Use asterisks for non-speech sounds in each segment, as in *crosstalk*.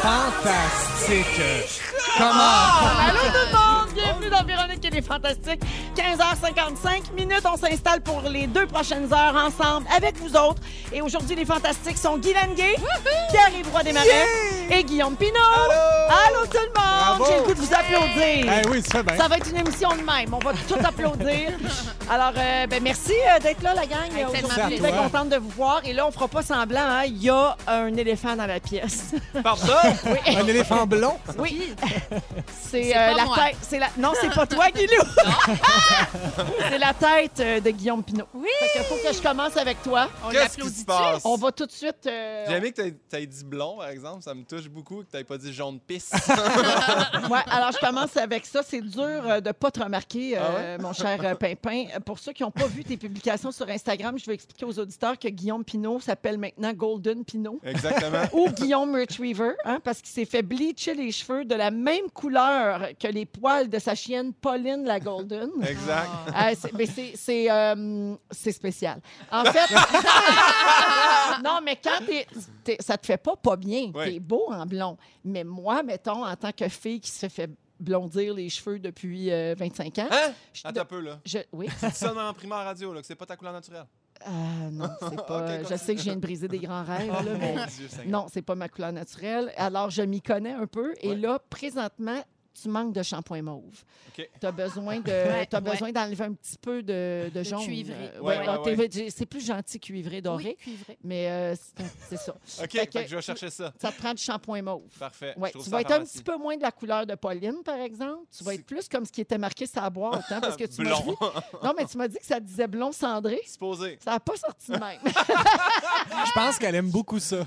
Fantastique. Comment? Allô tout le monde! Bienvenue dans Véronique et les Fantastiques. 15h55 minutes, on s'installe pour les deux prochaines heures ensemble avec vous autres. Et aujourd'hui, les Fantastiques sont Guy Lenguet, Pierre-Yves Roy Desmarais et Guillaume Pinot. Allô! tout le monde! J'ai le goût de vous applaudir. Eh oui, bien. Ça va être une émission de même. On va tout applaudir. *laughs* Alors, euh, ben, merci euh, d'être là, la gang. Avec tellement Aujourd'hui, plaisir. très contente de vous voir. Et là, on fera pas semblant. hein. Il y a un éléphant dans la pièce. *laughs* Pardon? Oui. *laughs* Un éléphant blond? Oui. C'est C'est euh, pas la moi. tête. C'est la... Non, c'est pas toi, Guilou. *laughs* c'est la tête euh, de Guillaume Pinot. Oui! Fait que faut que je commence avec toi. On Qu'est-ce qui se passe? On va tout de suite. euh, J'ai aimé que t'aies- t'aies dit blond, par exemple. Ça me touche beaucoup que t'aies pas dit jaune pisse. Ouais, alors je commence avec ça. C'est dur euh, de pas te remarquer, euh, Ah mon cher euh, Pimpin. Euh, Pour ceux qui n'ont pas vu tes publications sur Instagram, je vais expliquer aux auditeurs que Guillaume Pinot s'appelle maintenant Golden Pinot. Exactement. *laughs* Ou Guillaume Retriever, hein, parce qu'il s'est fait bleacher les cheveux de la même couleur que les poils de sa chienne Pauline la Golden. *laughs* Exact. Ah, c'est- mais c'est- c'est euh, c'est spécial. En fait, *laughs* non, mais quand t'es, t'es- ça te fait pas pas bien, Ouais. t'es beau en blond. Mais moi, mettons, en tant que fille qui se fait blondir les cheveux depuis euh, 25 ans, Hein? je, Attends un peu, là. je- oui, *laughs* dis ça en primaire radio, là, que c'est pas ta couleur naturelle. Euh, non, *laughs* c'est pas. Ok, je sais que je viens de briser des grands rêves, là, *laughs* Oh, mais mon Dieu, non, c'est pas ma couleur naturelle. Alors, je m'y connais un peu. Et Ouais. là, présentement, tu manques de shampoing mauve. OK. Tu as besoin de Ouais, t'as ouais. besoin d'enlever un petit peu de, de jaune. cuivré. Euh, Ouais, ouais, ouais, donc, t'es- C'est plus gentil cuivré doré, Oui, cuivré. mais euh, c'est ça. *laughs* OK, Fait fait que- que je vais chercher ça. Ça te prend du shampoing mauve. Parfait. Tu ça vas être un petit peu moins de la couleur de Pauline, par exemple. Tu vas être plus comme ce qui était marqué la boîte, hein, parce que tu m'as Blond. dit... Non, mais tu m'as dit que ça disait blond cendré. Supposé. Ça n'a pas sorti de même. *laughs* Je pense qu'elle aime beaucoup ça.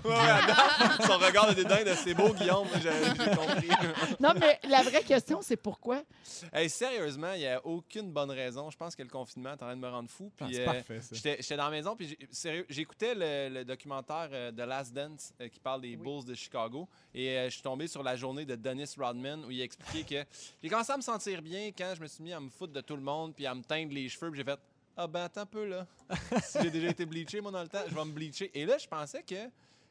Son regard de dédain de c'est beau, Guillaume. J'ai j'ai compris. non, mais la vraie question, c'est pourquoi? Hey, sérieusement, il n'y a aucune bonne raison. Je pense que le confinement est en train de me rendre fou. Ah, Puis, c'est euh, parfait, ça. J'étais j'étais dans la maison, puis j'écoutais le, le documentaire euh, The Last Dance euh, qui parle des Bulls de Chicago. Et euh, je suis tombé sur la journée de Dennis Rodman où il expliquait que *laughs* j'ai commencé à me sentir bien quand je me suis mis à me foutre de tout le monde puis à me teindre les cheveux. Puis j'ai fait Ah ben attends un peu là. *laughs* si j'ai déjà été bleaché, moi, dans le temps, je vais me bleacher. Et là, je pensais que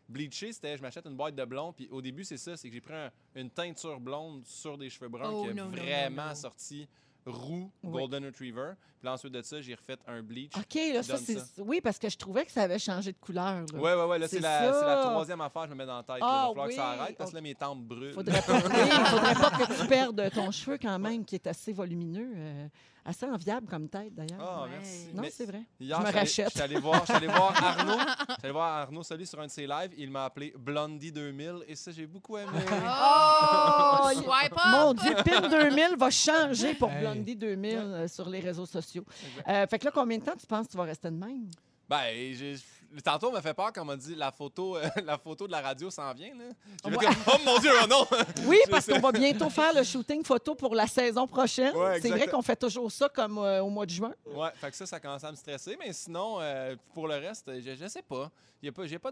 bleacher, c'était je m'achète une boîte de blond. Puis au début, c'est ça c'est que j'ai pris un- une teinture blonde sur des cheveux bruns Oh, qui non, vraiment non. sorti roux, Oui. Golden Retriever. Puis ensuite de ça, j'ai refait un bleach. OK, là, ça, c'est... Oui, parce que je trouvais que ça avait changé de couleur. là. Ouais, ouais, ouais. Là, c'est la, la troisième affaire que je me mets dans la tête. Ah, Il va falloir que ça oui. arrête parce que là, mes tempes brûlent. Faudrait pas, oui, faudrait pas que tu *laughs* perdes ton cheveu quand même, qui est assez volumineux. euh, assez enviable comme tête, d'ailleurs. Ah, Ouais. merci. non, Mais c'est vrai. Hier, je me j'étais allé- rachète. J'étais allé voir, j'étais *laughs* allé voir Arnaud. J'étais allé voir Arnaud Soli sur un de ses lives. Il m'a appelé Blondie 2000 et ça, j'ai beaucoup aimé. Oh! *laughs* il- Swipe up! Mon Dieu, PIN 2000 va changer pour Hey. Blondie 2000 euh, sur les réseaux sociaux. Euh, fait que là, combien de temps tu penses que tu vas rester de même? Ben, j'ai- tantôt, on m'a fait peur quand on m'a dit la photo, euh, *laughs* la photo de la radio s'en vient. Là. Fait Ouais. comme, oh mon Dieu, oh non! *laughs* Oui, Je parce qu'on va bientôt faire le shooting photo pour la saison prochaine. Ouais, c'est vrai qu'on fait toujours ça comme euh, au mois de juin. Ouais, fait que ça, ça commence à me stresser. Mais sinon, euh, pour le reste, je, je sais pas. Il n'y a, pas-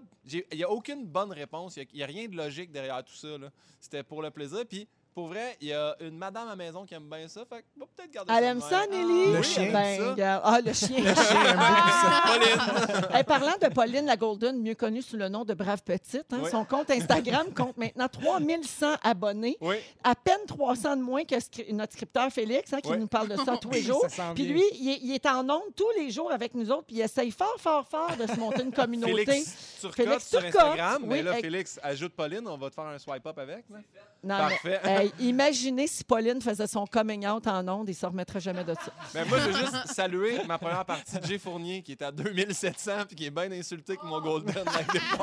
y a aucune bonne réponse. Il n'y a, rien de logique derrière tout ça. C'était pour le plaisir. Puis, pour vrai, il y a une madame à la maison qui aime bien ça. Fait va peut-être garder Elle ça. aime ça. Nelly? Le Oui, chien. elle aime Ben, ça. Ah, le chien. Le chien aime beaucoup ça. Pauline. Hey, parlant de Pauline la Golden, mieux connue sous le nom de Brave Petite, hein, Oui. son compte Instagram *laughs* compte maintenant 3100 abonnés, Oui. à peine 300 de moins que notre scripteur Félix, hein, qui Oui. nous parle de ça *laughs* tous les jours. Puis lui, il est, il est en ondes tous les jours avec nous autres, puis il essaye fort, fort, fort de se monter une communauté. Félix Turcotte Félix sur Instagram. mais oui, là, Félix, ajoute Pauline. On va te faire un swipe up avec. là. Non, Parfait. mais, *laughs* hey, imaginez si Pauline faisait son coming out en ondes, il ne se remettrait jamais de ça. Mais *laughs* moi, je veux juste saluer ma première partie de Jay Fournier qui est à 2700 puis qui est bien insulté que mon Golden l'année *laughs* dépassée.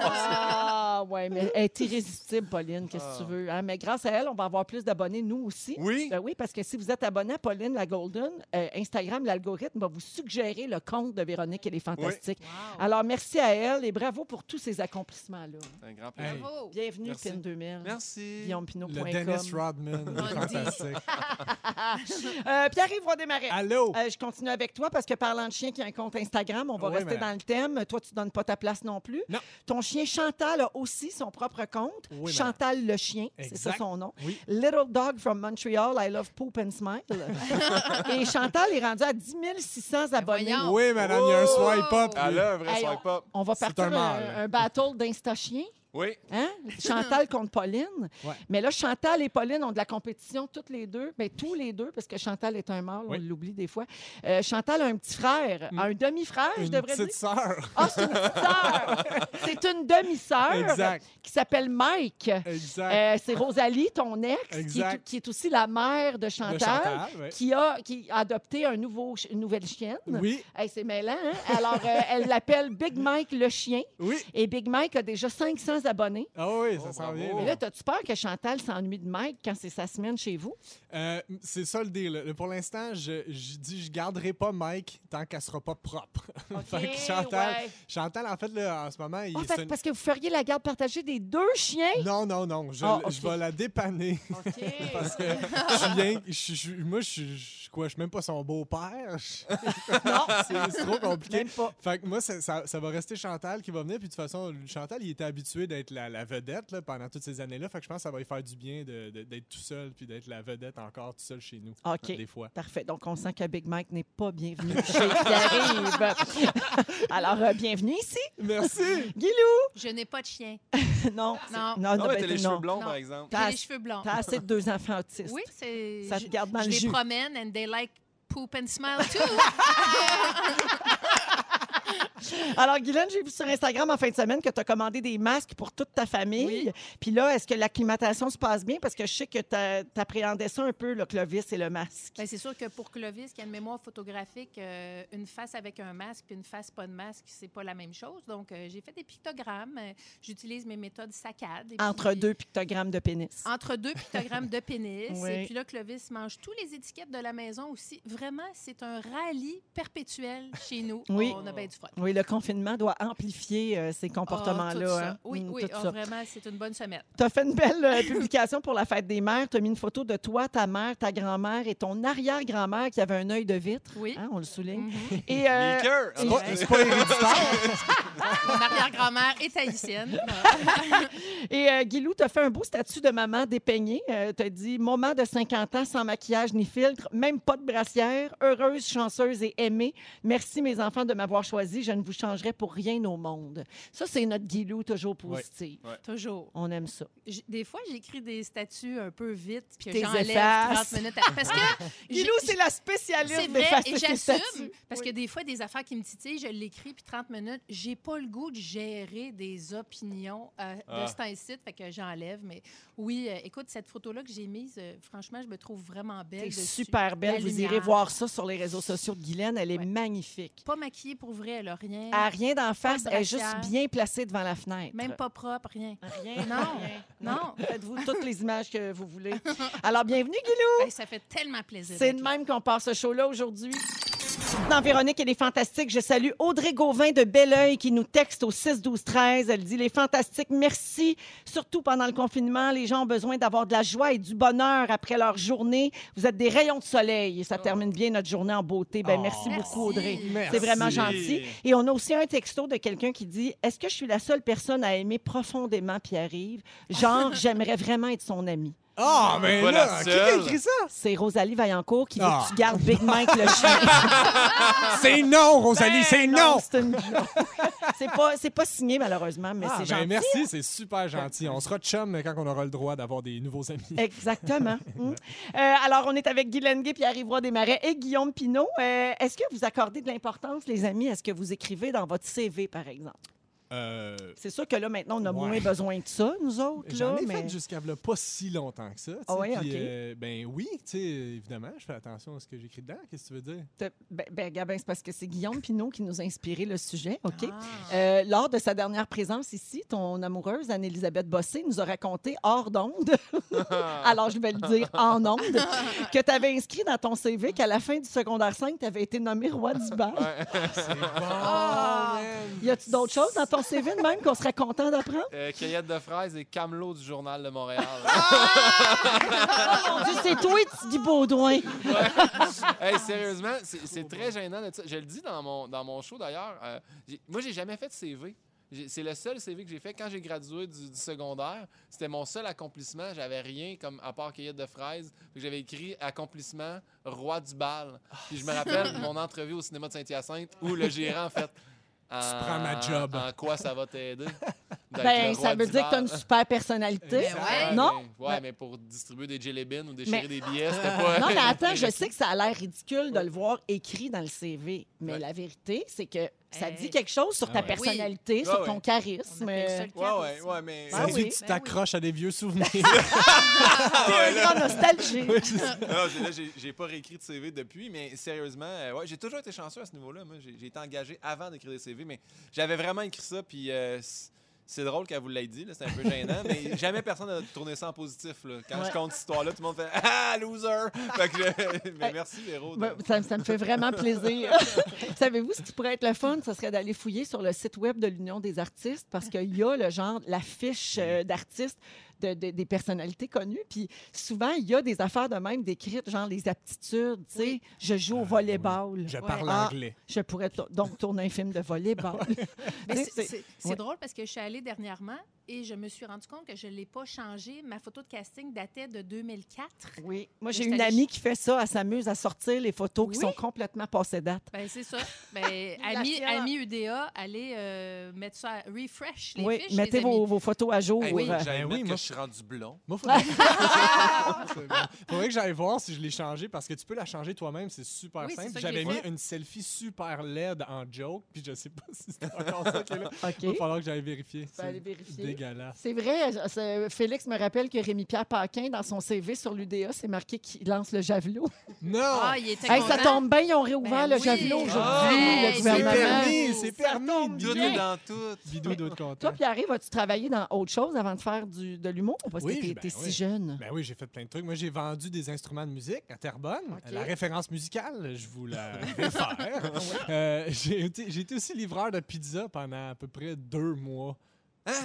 Ah, ouais, mais elle est irrésistible, Pauline, qu'est-ce que Ah. tu veux. hein? Mais grâce à elle, on va avoir plus d'abonnés, nous aussi. Oui. Ben oui, parce que si vous êtes abonné à Pauline la Golden, euh, Instagram, l'algorithme va vous suggérer le compte de Véronique et les Fantastiques. Wow. Alors, merci à elle et bravo pour tous ces accomplissements-là. C'est un grand plaisir. Hey. Bravo! Bienvenue, Merci. PIN 2000. Merci. GuillaumePinot.com. Le Dennis Rodman, *laughs* fantastique. *laughs* Euh, Pierre-Yves va démarrer. Allô? Euh, je continue avec toi parce que parlant de chien qui a un compte Instagram, on va Oui, rester madame. dans le thème. Toi, tu donnes pas ta place non plus. Non. Ton chien Chantal a aussi aussi son propre compte, Oui, Chantal le chien, c'est ça son nom. Oui. Little Dog from Montreal, I love poop and smile. *laughs* Et Chantal est rendue à 10 600 abonnés. voyons. Oui, madame, il y a un Oh! swipe up. Ah là, un vrai Hey, swipe up. On va partir un un battle d'insta-chien. Oui. Hein? Chantal contre Pauline. Ouais. Mais là, Chantal et Pauline ont de la compétition toutes les deux. Bien, tous les deux, parce que Chantal est un mâle, Oui. on l'oublie des fois. Euh, Chantal a un petit frère, un demi-frère, je devrais dire. petite sœur. Ah, c'est une petite sœur. *laughs* C'est une demi-sœur Exact. qui s'appelle Mike. Exact. Euh, c'est Rosalie, ton ex, qui est, Exact. qui est aussi la mère de Chantal, qui, a, qui a adopté un nouveau, une nouvelle chienne. Oui, Hey, c'est mêlant, hein? Alors, euh, elle l'appelle Big Mike le chien. oui. Et Big Mike a déjà 500 abonnés. Ah oui, ça Oh, s'en bravo. vient. Mais là. t'as-tu peur que Chantal s'ennuie de Mike quand c'est sa semaine chez vous? Euh, c'est ça le deal. là. Pour l'instant, je, je dis je garderai pas Mike tant qu'elle sera pas propre. *laughs* Fait que Chantal, ouais. Chantal, en fait, là, en ce moment, il En c'est fait, parce que vous feriez la garde partagée des deux chiens? Non, non, non. Je, Ah, je vais la dépanner OK. *laughs* parce que je rien- je suis- je suis- moi, je suis je- quoi, je suis même pas son beau-père. Je- *laughs* non, c'est trop compliqué. même pas. Fait que moi, ça, ça- ça va rester Chantal qui va venir. Puis de toute façon, Chantal, il était habitué d'être la, la vedette là, pendant toutes ces années-là. Fait que je pense que ça va lui faire du bien de- de- d'être tout seul puis d'être la vedette encore tout seul chez nous. OK. Des fois. Parfait. Donc, on sent que Big Mike n'est pas bienvenu chez Pierre-Yves. *laughs* Alors, euh, bienvenue ici. Merci! Guilou! Je n'ai pas de chien. *laughs* Non. Non. Non, Non, mais ben, t'as les non. cheveux blonds, Non. par exemple. T'as- les cheveux blancs. T'as assez de deux enfants autistes. Oui, c'est. Ça te je- garde dans je le les jus. promène and they like poop and smile too. *laughs* *laughs* Alors, Guylaine, j'ai vu sur Instagram en fin de semaine que tu as commandé des masques pour toute ta famille. Oui. Puis là, est-ce que l'acclimatation se passe bien? Parce que je sais que tu appréhendais ça un peu, le Clovis et le masque. Ben, c'est sûr que pour Clovis, qui a une mémoire photographique, euh, une face avec un masque puis une face pas de masque, c'est pas la même chose. Donc, euh, j'ai fait des pictogrammes. Euh, J'utilise mes méthodes saccades. Entre puis- deux pictogrammes de pénis. Entre deux pictogrammes de pénis. *laughs* Oui. Et puis là, Clovis mange tous les étiquettes de la maison aussi. Vraiment, c'est un rallye perpétuel chez nous. Oui. On a bien du fun. Oui, le confinement doit amplifier euh, ces Ah, comportements-là. hein. Oui, Mm, oui, ça. vraiment, c'est une bonne semaine. Tu as fait une belle euh, *laughs* publication pour la fête des mères. Tu as mis une photo de toi, ta mère, ta grand-mère et ton arrière-grand-mère qui avait un œil de vitre. Oui. Hein, on le souligne. Mhm. Et, euh, Meeker! C'est pas, c'est pas héréditaire. *laughs* Mon arrière-grand-mère est haïtienne. *laughs* Et euh, Guilou, tu as fait un beau statut de maman dépeignée. tu as dit Moment de 50 ans sans maquillage ni filtre, même pas de brassière, heureuse, chanceuse et aimée. Merci, mes enfants, de m'avoir choisi. Je ne vous changerai pour rien au monde. Ça, c'est notre Guilou, toujours positif. Toujours. On aime ça. J- Des fois, j'écris des statuts un peu vite, puis j'enlève effaces. 30 minutes. à- Parce que *laughs* Guilou, c'est la spécialiste c'est vrai, et j'assume, parce Oui. que des fois, des affaires qui me titillent, je l'écris, puis 30 minutes, j'ai pas le goût de gérer des opinions euh, de Ah. ce temps-ci, fait que j'enlève. Mais oui, euh, écoute, cette photo-là que j'ai mise, euh, franchement, je me trouve vraiment belle. Dessus. super belle. La Vous lumière. irez voir ça sur les réseaux sociaux de Guylaine. Elle est Ouais. magnifique. Pas maquillée pour vrai, elle a rien. Elle a rien d'en face. Elle est juste bien placée devant la fenêtre. Même pas propre, rien. Rien. Non, rien. non. Faites-vous toutes les images que vous voulez. Alors, bienvenue, Guilou. Hey, ça fait tellement plaisir. C'est de même qu'on passe ce show-là aujourd'hui. Dans Véronique, elle est fantastique. Je salue Audrey Gauvin de Belleuil qui nous texte au 6 12 13. Elle dit les fantastiques, merci. Surtout pendant le confinement, les gens ont besoin d'avoir de la joie et du bonheur après leur journée. Vous êtes des rayons de soleil et ça termine bien notre journée en beauté. Ben Oh. merci Merci. beaucoup Audrey. Merci. C'est vraiment gentil. Et on a aussi un texto de quelqu'un qui dit Est-ce que je suis la seule personne à aimer profondément Pierre-Yves? Genre, *laughs* j'aimerais vraiment être son ami. Ah, mais Pas là, la qui a seule. écrit ça? C'est Rosalie Vaillancourt qui veut Ah. que tu gardes Big Mike le chien. *laughs* C'est non, Rosalie, c'est Ben non! c'est une joke. c'est pas, c'est pas signé, malheureusement, mais Ah, c'est ben gentil. merci, c'est super gentil. On sera chum quand on aura le droit d'avoir des nouveaux amis. Exactement. *laughs* Mm. Euh, alors, on est avec Guy Lenguet, Pierre-Yves Desmarais et Guillaume Pinault. Euh, Est-ce que vous accordez de l'importance, les amis, à ce que vous écrivez dans votre CV, par exemple? Euh, C'est sûr que là, maintenant, on a Ouais. moins besoin de ça, nous autres. J'en Là, ai mais... fait jusqu'à là, pas si longtemps que ça. Ah ouais, puis, ok. euh, ben oui, tu sais, évidemment, je fais attention à ce que j'écris dedans. Qu'est-ce que tu veux dire? Ben, ben, Gabin, c'est parce que c'est Guillaume Pinault qui nous a inspiré le sujet, OK? Ah. Euh, lors de sa dernière présence ici, ton amoureuse, Anne-Élisabeth Bossé, nous a raconté hors d'onde, *laughs* alors je vais le dire en onde, que tu avais inscrit dans ton CV qu'à la fin du secondaire 5, tu avais été nommé roi du bal. *laughs* C'est bon, Ah! man. Y a-tu d'autres choses dans ton CV de même qu'on serait content d'apprendre? Euh, cueillette de fraises et camelot du Journal de Montréal. *laughs* Oh mon Dieu, c'est toi, tu dis Baudouin. hey, sérieusement, c'est très gênant de ça. Je le dis dans mon, dans mon show d'ailleurs. euh, moi, j'ai jamais fait de CV. c'est le seul CV que j'ai fait quand j'ai gradué du, du secondaire. C'était mon seul accomplissement. J'avais rien comme à part cueillette de fraises. J'avais écrit accomplissement roi du bal. Puis je me rappelle *laughs* mon entrevue au cinéma de Saint-Hyacinthe où le gérant en fait. Tu prends ma job. En quoi ça va t'aider? *laughs* Ben, ça veut dire que tu as bal? une super personnalité. Ben ouais. Non? mais- ouais, Ben- mais pour distribuer des jelly beans ou déchirer Mais- des billets, c'était *laughs* pas. Non, mais attends, je *laughs* sais que ça a l'air ridicule de le voir écrit dans le CV, mais Ouais. la vérité, c'est que ça Hey. dit quelque chose sur ta Ah ouais. personnalité, Oui. sur ton ouais. charisme. Le Ouais, ouais, mais. Ah Ça oui. dit que tu Ben t'accroches à des vieux souvenirs. *laughs* T'es un nostalgie. Oui, là, j'ai- pas réécrit de CV depuis, mais sérieusement, euh, ouais, j'ai toujours été chanceux à ce niveau-là. Moi, j'ai été engagé avant d'écrire des CV, mais j'avais vraiment écrit ça, puis euh, c'est drôle qu'elle vous l'ait dit, c'est un peu gênant, mais *laughs* jamais personne n'a tourné ça en positif. Là. Quand Ouais. je compte cette histoire-là, tout le monde fait Ah, loser! Fait que je- *laughs* mais merci, Véro. Ben, ça me fait vraiment plaisir. *laughs* Savez-vous ce qui pourrait être le fun? Ce serait d'aller fouiller sur le site web de l'Union des artistes parce qu'il y a le genre, la fiche euh, d'artistes de- de- des personnalités connues. Puis souvent, il y a des affaires de même décrites, genre les aptitudes. Tu sais, Oui. je joue au volleyball. Je Ouais. parle Ah. anglais. Je pourrais donc tourner un film de volleyball. *laughs* C'est- c'est- c'est c'est ouais. drôle parce que je suis allée dernièrement et je me suis rendu compte que je ne l'ai pas changé. Ma photo de casting datait de 2004. Oui. Moi, j'ai une amie qui fait ça. Elle s'amuse à sortir les photos qui Oui. sont complètement passées date. Ben, c'est ça. Ben, ami, ami UDA, allez euh, mettre ça, à- refresh les oui, fiches. mettez les vos, vos photos à jour. Hey, oui. Euh, Ben oui, mettre moi- que je suis rendu blond. Moi, faudrait... *laughs* *laughs* Faudrait que j'aille voir si je l'ai changé parce que tu peux la changer toi-même, c'est super Oui, simple. J'avais mis fait. une selfie super laide en joke, puis je sais pas *laughs* si c'est encore ça qui est là. OK. Il va falloir que j'aille vérifier. Tu peux aller vérifier. Dégueulasse. C'est vrai, c'est- Félix me rappelle que Rémi-Pierre Paquin, dans son CV sur l'UDA, c'est marqué qu'il lance le javelot. Non! Ah, il était Hey, ça content. tombe bien, ils ont réouvert Ben le oui. javelot aujourd'hui, Ah, le c'est c'est permis, c'est permis. Bidou, dans tout. Bidou doit être Toi, content. Pierre, as-tu travaillé dans autre chose avant de faire du, de l'humour? Parce Oui, que t'es ben oui. si jeune? Ben oui, j'ai fait plein de trucs. Moi, j'ai vendu des instruments de musique à Terrebonne. La référence musicale, je vous la *laughs* réfère. Euh, j'ai été, j'ai été aussi livreur de pizza pendant à peu près deux mois.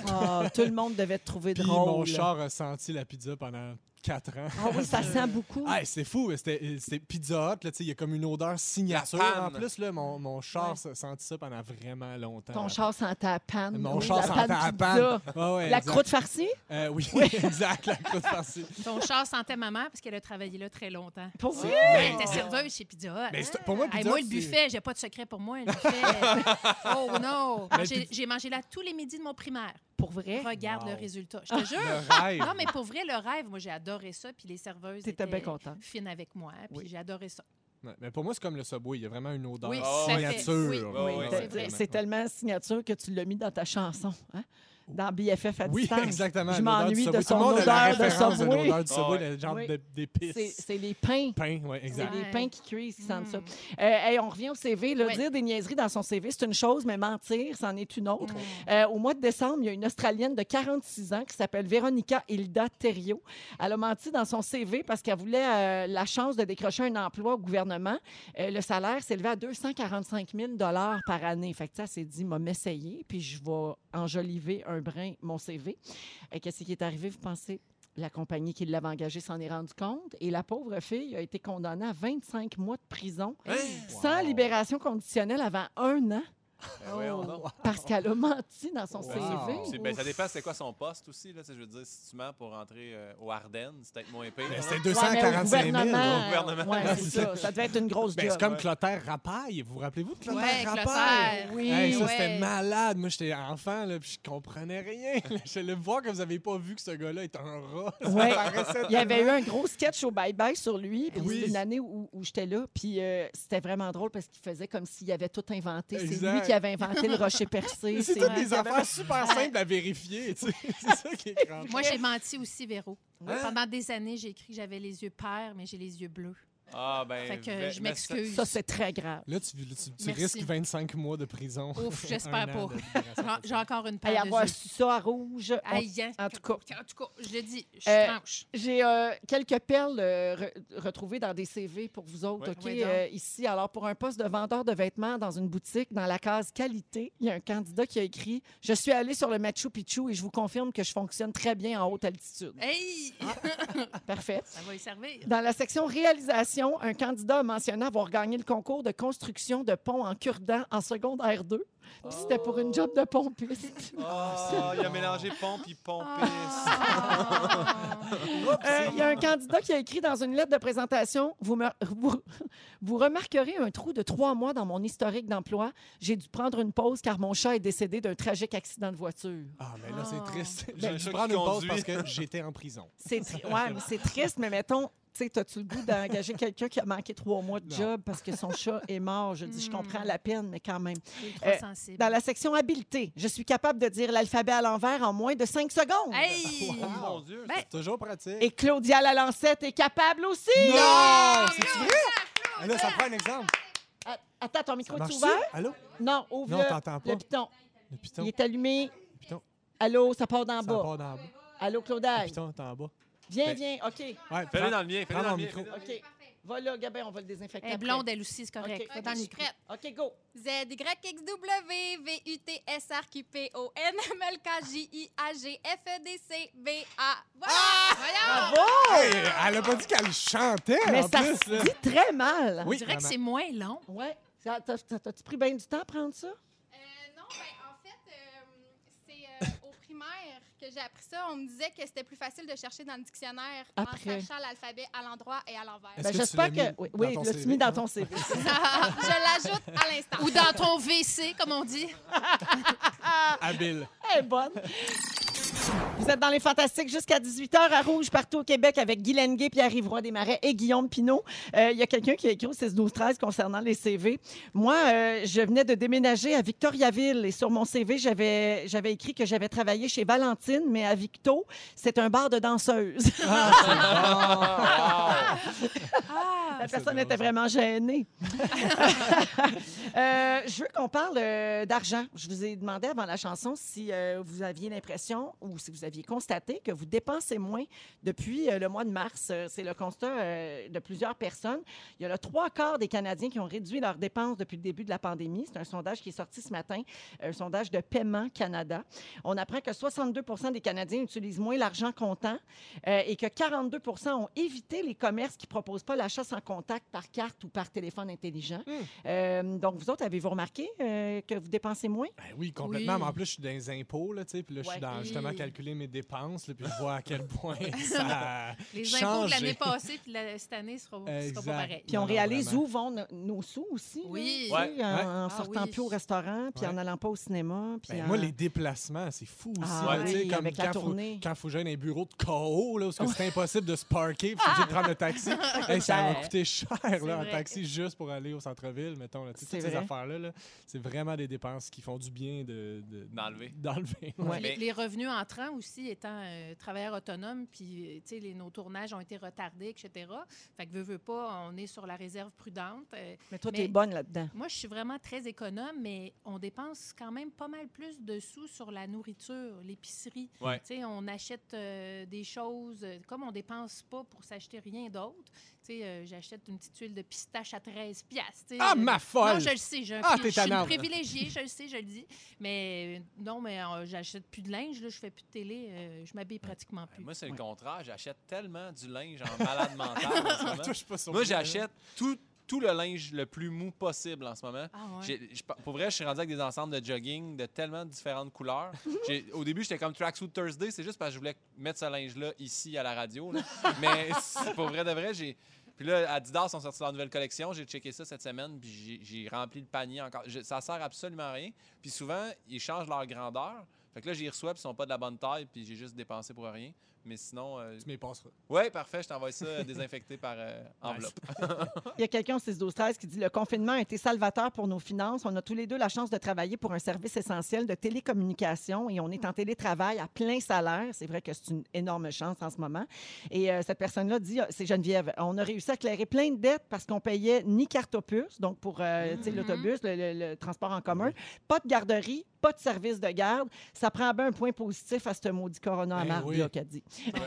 Ah, tout le monde devait te trouver Puis drôle. mon char a senti la pizza pendant quatre ans. Ah oui, ça *laughs* sent beaucoup. Ah, c'est fou, c'était c'était Pizza Hut, là, tu sais, il y a comme une odeur signature. En plus, là, mon, mon char Ouais. a senti ça pendant vraiment longtemps. Ton char sentait la panne. Mon Oui, char la sentait panne la pizza. panne. Ouais, La exact. croûte farcie? Euh, oui, *laughs* exact, la croûte farcie. Ton char sentait maman parce qu'elle a travaillé là très longtemps. Pour vrai? Elle était serveuse chez Pizza Hut. C'est- pour moi, Hey, Pizza moi, Hut, le c'est- buffet, j'ai pas de secret pour moi. Le buffet. *laughs* oh non! Mais j'ai mangé là tous les midis de mon primaire. Pour vrai? Regarde Wow. le résultat. Je te *laughs* jure. Le rêve. Non, mais pour vrai, le rêve, moi, j'ai adoré ça. Puis les serveuses étaient bien contente. fines avec moi. Puis Oui. j'ai adoré ça. Ouais, mais pour moi, c'est comme le Subway. Il y a vraiment une odeur Oui, fait. signature. Oui, oui. C'est tellement signature que tu l'as mis dans ta chanson. Hein? Dans BFF à Oui, distance. exactement. Je m'ennuie de son odeur de Subway. l'odeur du Subway, le genre C'est d'épices. c'est les pains. Pain, oui, C'est exact. les Ouais. pains qui cuisent qui sentent ça. Mm. Euh, hey, on revient au CV. Là, Oui. Dire des niaiseries dans son CV, c'est une chose, mais mentir, c'en est une autre. Mm. Euh, au mois de décembre, il y a une Australienne de 46 ans qui s'appelle Véronica Hilda Thériault. Elle a menti dans son CV parce qu'elle voulait euh, la chance de décrocher un emploi au gouvernement. Euh, le salaire s'élevait à 245 000 par année. Fait que, elle s'est dit, m'a m'essayer, puis je vais enjoliver un brin mon CV. Euh, Qu'est-ce qui est arrivé, vous pensez? La compagnie qui l'avait engagée s'en est rendu compte et la pauvre fille a été condamnée à 25 mois de prison sans libération conditionnelle avant un an Ben voyons donc. parce qu'elle a menti dans son Wow. CV. C'est- ben, ça dépend c'est quoi son poste aussi. Là, Tu sais, je veux dire, si tu mens pour rentrer euh, au Ardennes, c'est peut-être moins pire. Ben. C'était Ouais, mais au 245 000. gouvernement, là. Au gouvernement. ouais, c'est C'est ça. Ça devait être une grosse Ben, job. c'est comme Ouais. Clotaire Rapaille. Vous vous rappelez-vous de Clotaire Ouais, Rapaille? Clotaire. Oui. Hey, ça, Ouais. c'était malade. Moi, j'étais enfant, là, puis je comprenais rien. *laughs* Je le voir que vous avez pas vu que ce gars-là est un rat. Ça Ouais. paraissait Il y avait eu un gros sketch au Bye Bye sur lui. Puis Oui. c'était une année où, où j'étais là. Puis euh, c'était vraiment drôle parce qu'il faisait comme s'il avait tout inventé. C'est lui Exact. Qui avait inventé le rocher percé. *laughs* C'est toutes des affaires super simples à vérifier. *laughs* C'est ça qui est crampant. Moi, j'ai menti aussi, Véro. Hein? Pendant des années, j'ai écrit que j'avais les yeux pères, mais j'ai les yeux bleus. Ah, ben. Fait que ve- je mais m'excuse. Ça, c'est très grave. Là, tu, tu- risques 25 mois de prison. Ouf, *laughs* j'espère pas. *laughs* J'ai encore une paire de avoir su ça à rouge. Aïe, hein. en tout cas. En tout cas, je le dis, je suis Euh, franche. J'ai euh, quelques perles euh, re- retrouvées dans des CV pour vous autres, Ouais. OK? Euh, ici, alors, pour un poste de vendeur de vêtements dans une boutique, dans la case qualité, il y a un candidat qui a écrit « Je suis allé sur le Machu Picchu et je vous confirme que je fonctionne très bien en haute altitude. Hey! *laughs* Parfait. Ça va y servir. Dans la section réalisation, un candidat a mentionné avoir gagné le concours de construction de pont en cure-dent en secondaire 2. Puis c'était pour une job de pompiste. Oh, il a mélangé pompe et pompiste. Euh, Il y a un candidat qui a écrit dans une lettre de présentation vous, me- vous, vous remarquerez un trou de trois mois dans mon historique d'emploi. J'ai dû prendre une pause car mon chat est décédé d'un tragique accident de voiture. Ah, mais là, Ah. c'est triste. J'ai dû prendre une pause parce que j'étais en prison. C'est tri- ouais, mais c'est triste, mais mettons, tu sais, as-tu le goût d'engager quelqu'un qui a manqué trois mois de Non. job parce que son chat est mort? Je dis, je comprends la peine, mais quand même. C'est trop Euh, sensible. Dans la section habileté, je suis capable de dire l'alphabet à l'envers en moins de cinq secondes. Hey! Wow. Mon Dieu. Ben, Toujours pratique. Et Claudia Lalancette est capable aussi. Non! C'est vrai? Ah, là, ça prend un exemple. Attends, ton micro Ça est ouvert? Allô? Non, ouvre Non, t'entends pas. le piton. Le piton. Il est allumé. Le piton. Allô, ça part d'en Ça bas. part dans le bas. Allô, Le Claudia. piton est en bas. Viens, Ben- viens. OK. Ouais, Fais-le prends- dans le mien. Fais-le prends dans mon le mien. micro. OK. Va là, Gabin, on va le désinfecter. Elle est après. blonde, elle aussi, c'est correct. OK. Va dans je le suis micro. prête. OK, go. Z, Y, X, W, V, U, T, S, R, Q, P, O, N, M, L, K, J, I, A, G, F, E, D, C, B, A. Voilà! Bravo! Hey, elle a pas dit qu'elle chantait, Mais en ça plus. se là. dit très mal. Oui, Je dirais que vraiment. c'est moins long. Ouais. Ça- t'as- t'as- T'as-tu pris bien du temps à prendre ça? Euh, non, ben, en fait, euh, c'est euh, au primaire que j'ai appris ça. On me disait que c'était plus facile de chercher dans le dictionnaire Après. en sachant l'alphabet à l'endroit et à l'envers. Ben, que tu J'espère mis que. Oui, oui l'as-tu CV, mis dans ton CV. *laughs* *laughs* je l'ajoute à l'instant. Ou dans ton WC, comme on dit. *laughs* Habile. Elle est bonne. Vous êtes dans les Fantastiques jusqu'à 18h à Rouge, partout au Québec, avec Guy Lenguet, Pierre-Yves Roy Desmarais et Guillaume Pinot. Euh, Il y a quelqu'un qui a écrit au 6-12-13 concernant les CV. Moi, euh, je venais de déménager à Victoriaville et sur mon CV, j'avais j'avais écrit que j'avais travaillé chez Valentine, mais à Victo, c'est un bar de danseuses. Ah! *laughs* La c'est personne était vraiment gênée. *laughs* Euh, je veux qu'on parle euh, d'argent. Je vous ai demandé avant la chanson si euh, vous aviez l'impression ou si vous aviez constaté que vous dépensez moins depuis euh, le mois de mars. Euh, C'est le constat euh, de plusieurs personnes. Il y a le trois quarts des Canadiens qui ont réduit leurs dépenses depuis le début de la pandémie. C'est un sondage qui est sorti ce matin, un sondage de Paiement Canada. On apprend que 62% des Canadiens utilisent moins l'argent comptant euh, et que 42% ont évité les commerces qui ne proposent pas l'achat sans contact par carte ou par téléphone intelligent. Euh, donc, vous autres, avez-vous remarqué euh, que vous dépensez moins? Ben oui, complètement. Oui. Mais en plus, je suis dans les impôts, là, tu sais. Puis là, je Ouais. suis dans justement calculer mes dépenses, là, puis je vois à quel point *laughs* ça. Les impôts de l'année passée puis la- cette année sera, sera Exact. pas pareil. Puis on Non, non, réalise où vont no- nos sous aussi. Oui. Ouais. En, Ah sortant oui. plus au restaurant, puis Ouais. en allant pas au cinéma. Puis Ben, en- Moi, les déplacements, c'est fou aussi. Ah là, tu sais, oui, comme avec la quand faut, tournée. quand faut gêner un bureau de KO, là, parce que c'est impossible de se parker, puis de prendre le taxi. *laughs* Hey, ça cher. coûté cher là, vrai. taxi juste pour aller au centre-ville, mettons. Là, toutes ces affaires-là, là, c'est vraiment des dépenses qui font du bien de, de- D'enlever. d'enlever. Ouais. Les, Mais- les revenus entrants aussi étant euh, travailleurs autonomes, puis euh, tu sais, les- nos tournages ont été retardés, etc. Fait que veut, veut pas, on est sur la réserve prudente. Euh, Mais toi, Mais- t'es bonne là-dedans. moi, je suis vraiment très économe, mais on dépense quand même pas mal plus de sous sur la nourriture, l'épicerie. Ouais. Tu sais, on achète euh, des choses, comme on dépense pas pour s'acheter rien d'autre. Tu sais, euh, j'achète une petite huile de pistache à 13 piastres. Ah, Euh, ma folle! Non, je le sais, j'ai un Ah, je suis une privilégiée, je le sais, je le dis. Mais euh, non, mais euh, j'achète plus de linge, là, je fais plus de télé, euh, je m'habille pratiquement plus. Moi, c'est Ouais. le contraire. J'achète tellement du linge en malade mental *laughs* moi, j'achète tout, tout le linge le plus mou possible en ce moment. Ah ouais. J'ai- je- pour vrai, je suis rendu avec des ensembles de jogging de tellement différentes couleurs. *laughs* J'ai- au début, j'étais comme Tracksuit Thursday. C'est juste parce que je voulais mettre ce linge-là ici à la radio. là. *laughs* Mais pour vrai de vrai, j'ai. Puis là, Adidas ont sorti leur nouvelle collection. J'ai checké ça cette semaine. Puis j'ai- j'ai rempli le panier encore. Je- ça sert absolument à rien. Puis souvent, ils changent leur grandeur. Fait que là, j'y reçois, puis ils sont pas de la bonne taille, puis j'ai juste dépensé pour rien. Mais sinon, euh, Tu m'y passeras. ouais, parfait, je t'envoie ça euh, *laughs* désinfecté par euh, enveloppe. Il y a quelqu'un au 6 12 13 qui dit le confinement a été salvateur pour nos finances. On a tous les deux la chance de travailler pour un service essentiel de télécommunication et on est en télétravail à plein salaire. C'est vrai que c'est une énorme chance en ce moment. Et euh, cette personne-là dit c'est Geneviève. On a réussi à clairer plein de dettes parce qu'on payait ni carte opus, donc pour euh, sais, l'autobus, le, le- le transport en commun, pas de garderie, pas de service de garde. Ça prend bien un point positif à ce maudit corona à Ben marde, oui. là, qu'a dit. Ben.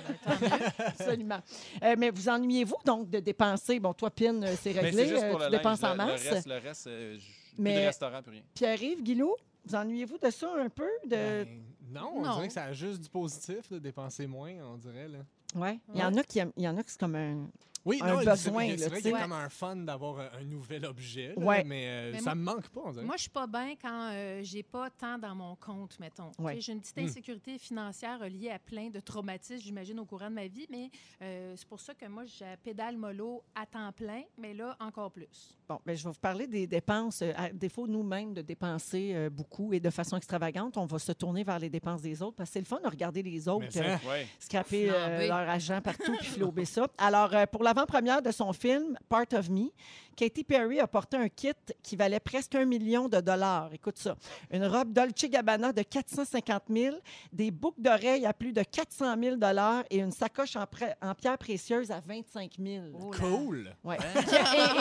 Absolument. Euh, mais vous ennuyez-vous donc de dépenser? Bon, toi, Pin, euh, c'est Mais réglé. juste euh, pour tu le dépenses linge. en masse. Le reste, le reste euh, plus Mais- de restaurant, plus rien. Pierre-Yves, Guilou, vous ennuyez-vous de ça un peu? De... Ben, non, on Non. dirait que ça a juste du positif, de dépenser moins, on dirait. Là. Ouais. Il y en a qui aiment- il y en a qui c'est comme un. Oui, un non, besoin. C'est vrai qu'il a comme un fun d'avoir un, un nouvel objet, là, Ouais. mais, euh, Mais ça moi- me manque pas, on dirait. Moi, je suis pas bien quand euh, j'ai pas tant dans mon compte, mettons. Ouais. J'ai une petite Hmm. insécurité financière liée à plein de traumatismes, j'imagine, au courant de ma vie, mais euh, c'est pour ça que moi, je pédale mollo à temps plein, mais là, encore plus. Bon, ben, je vais vous parler des dépenses. Euh, À défaut, nous-mêmes, de dépenser euh, beaucoup et de façon extravagante, on va se tourner vers les dépenses des autres parce que c'est le fun de regarder les autres. Mais euh, Ouais. scraper euh, leur argent partout puis flouber ça. Alors, euh, pour l'avant-première de son film, Part of Me, Katy Perry a porté un kit qui valait presque un million de dollars. Écoute ça. Une robe Dolce Gabbana de 450 000, des boucles d'oreilles à plus de 400 000 dollars et une sacoche en, en pierre précieuse à 25 000. Oh là. cool. Ouais.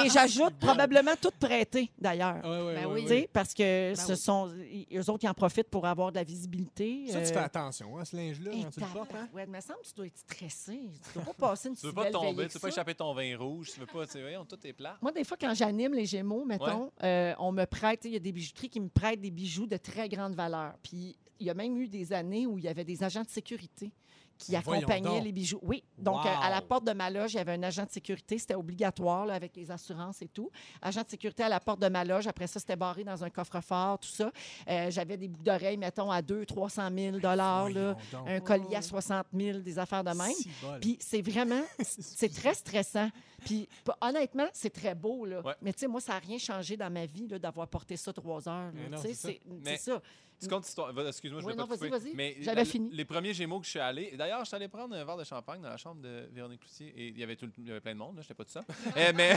et et j'ajoute probablement toutes prêtées, d'ailleurs. Ouais, ouais, Ben ouais, oui. Ouais. parce que Ben ce oui. sont, eux autres, ils en profitent pour avoir de la visibilité. Ça, tu euh, fais attention, hein, ce linge-là, quand tu le portes. Hein? tabarouette, me semble que tu dois être stressé. Tu dois pas *laughs* passer une Tu veux pas tomber, tu veux pas échapper ton vin rouge, tu veux pas, tu sais, voyons, tout est plat. Moi, des fois, quand j'anime les Gémeaux, mettons, euh, on me prête, il y a des bijouteries qui me prêtent des bijoux de très grande valeur. Puis, il y a même eu des années où il y avait des agents de sécurité qui Ben, voyons donc. les bijoux. Oui, donc Wow. euh, à la porte de ma loge, il y avait un agent de sécurité. C'était obligatoire là, avec les assurances et tout. Agent de sécurité à la porte de ma loge. Après ça, c'était barré dans un coffre-fort, tout ça. Euh, J'avais des boucles d'oreilles, mettons, à 200 300 000 là, Voyons donc. un collier à 60 000 des affaires de même. Si bol. Puis c'est vraiment, *laughs* c'est très stressant. Puis p- honnêtement, c'est très beau, là. Ouais. Mais tu sais, moi, ça n'a rien changé dans ma vie là, d'avoir porté ça trois heures. là. Mais non, Tu sais, c'est ça. C'est Mais- c'est ça. Tu comptes l'histoire? Va- Excuse-moi, je Oui, non, pas te couper. Mais J'avais fini. Les premiers Gémeaux que je suis allé. D'ailleurs, je suis allé prendre un verre de champagne dans la chambre de Véronique Cloutier. Et il y avait, tout, il y avait plein de monde, là, j'étais pas tout seul. *laughs* Euh, mais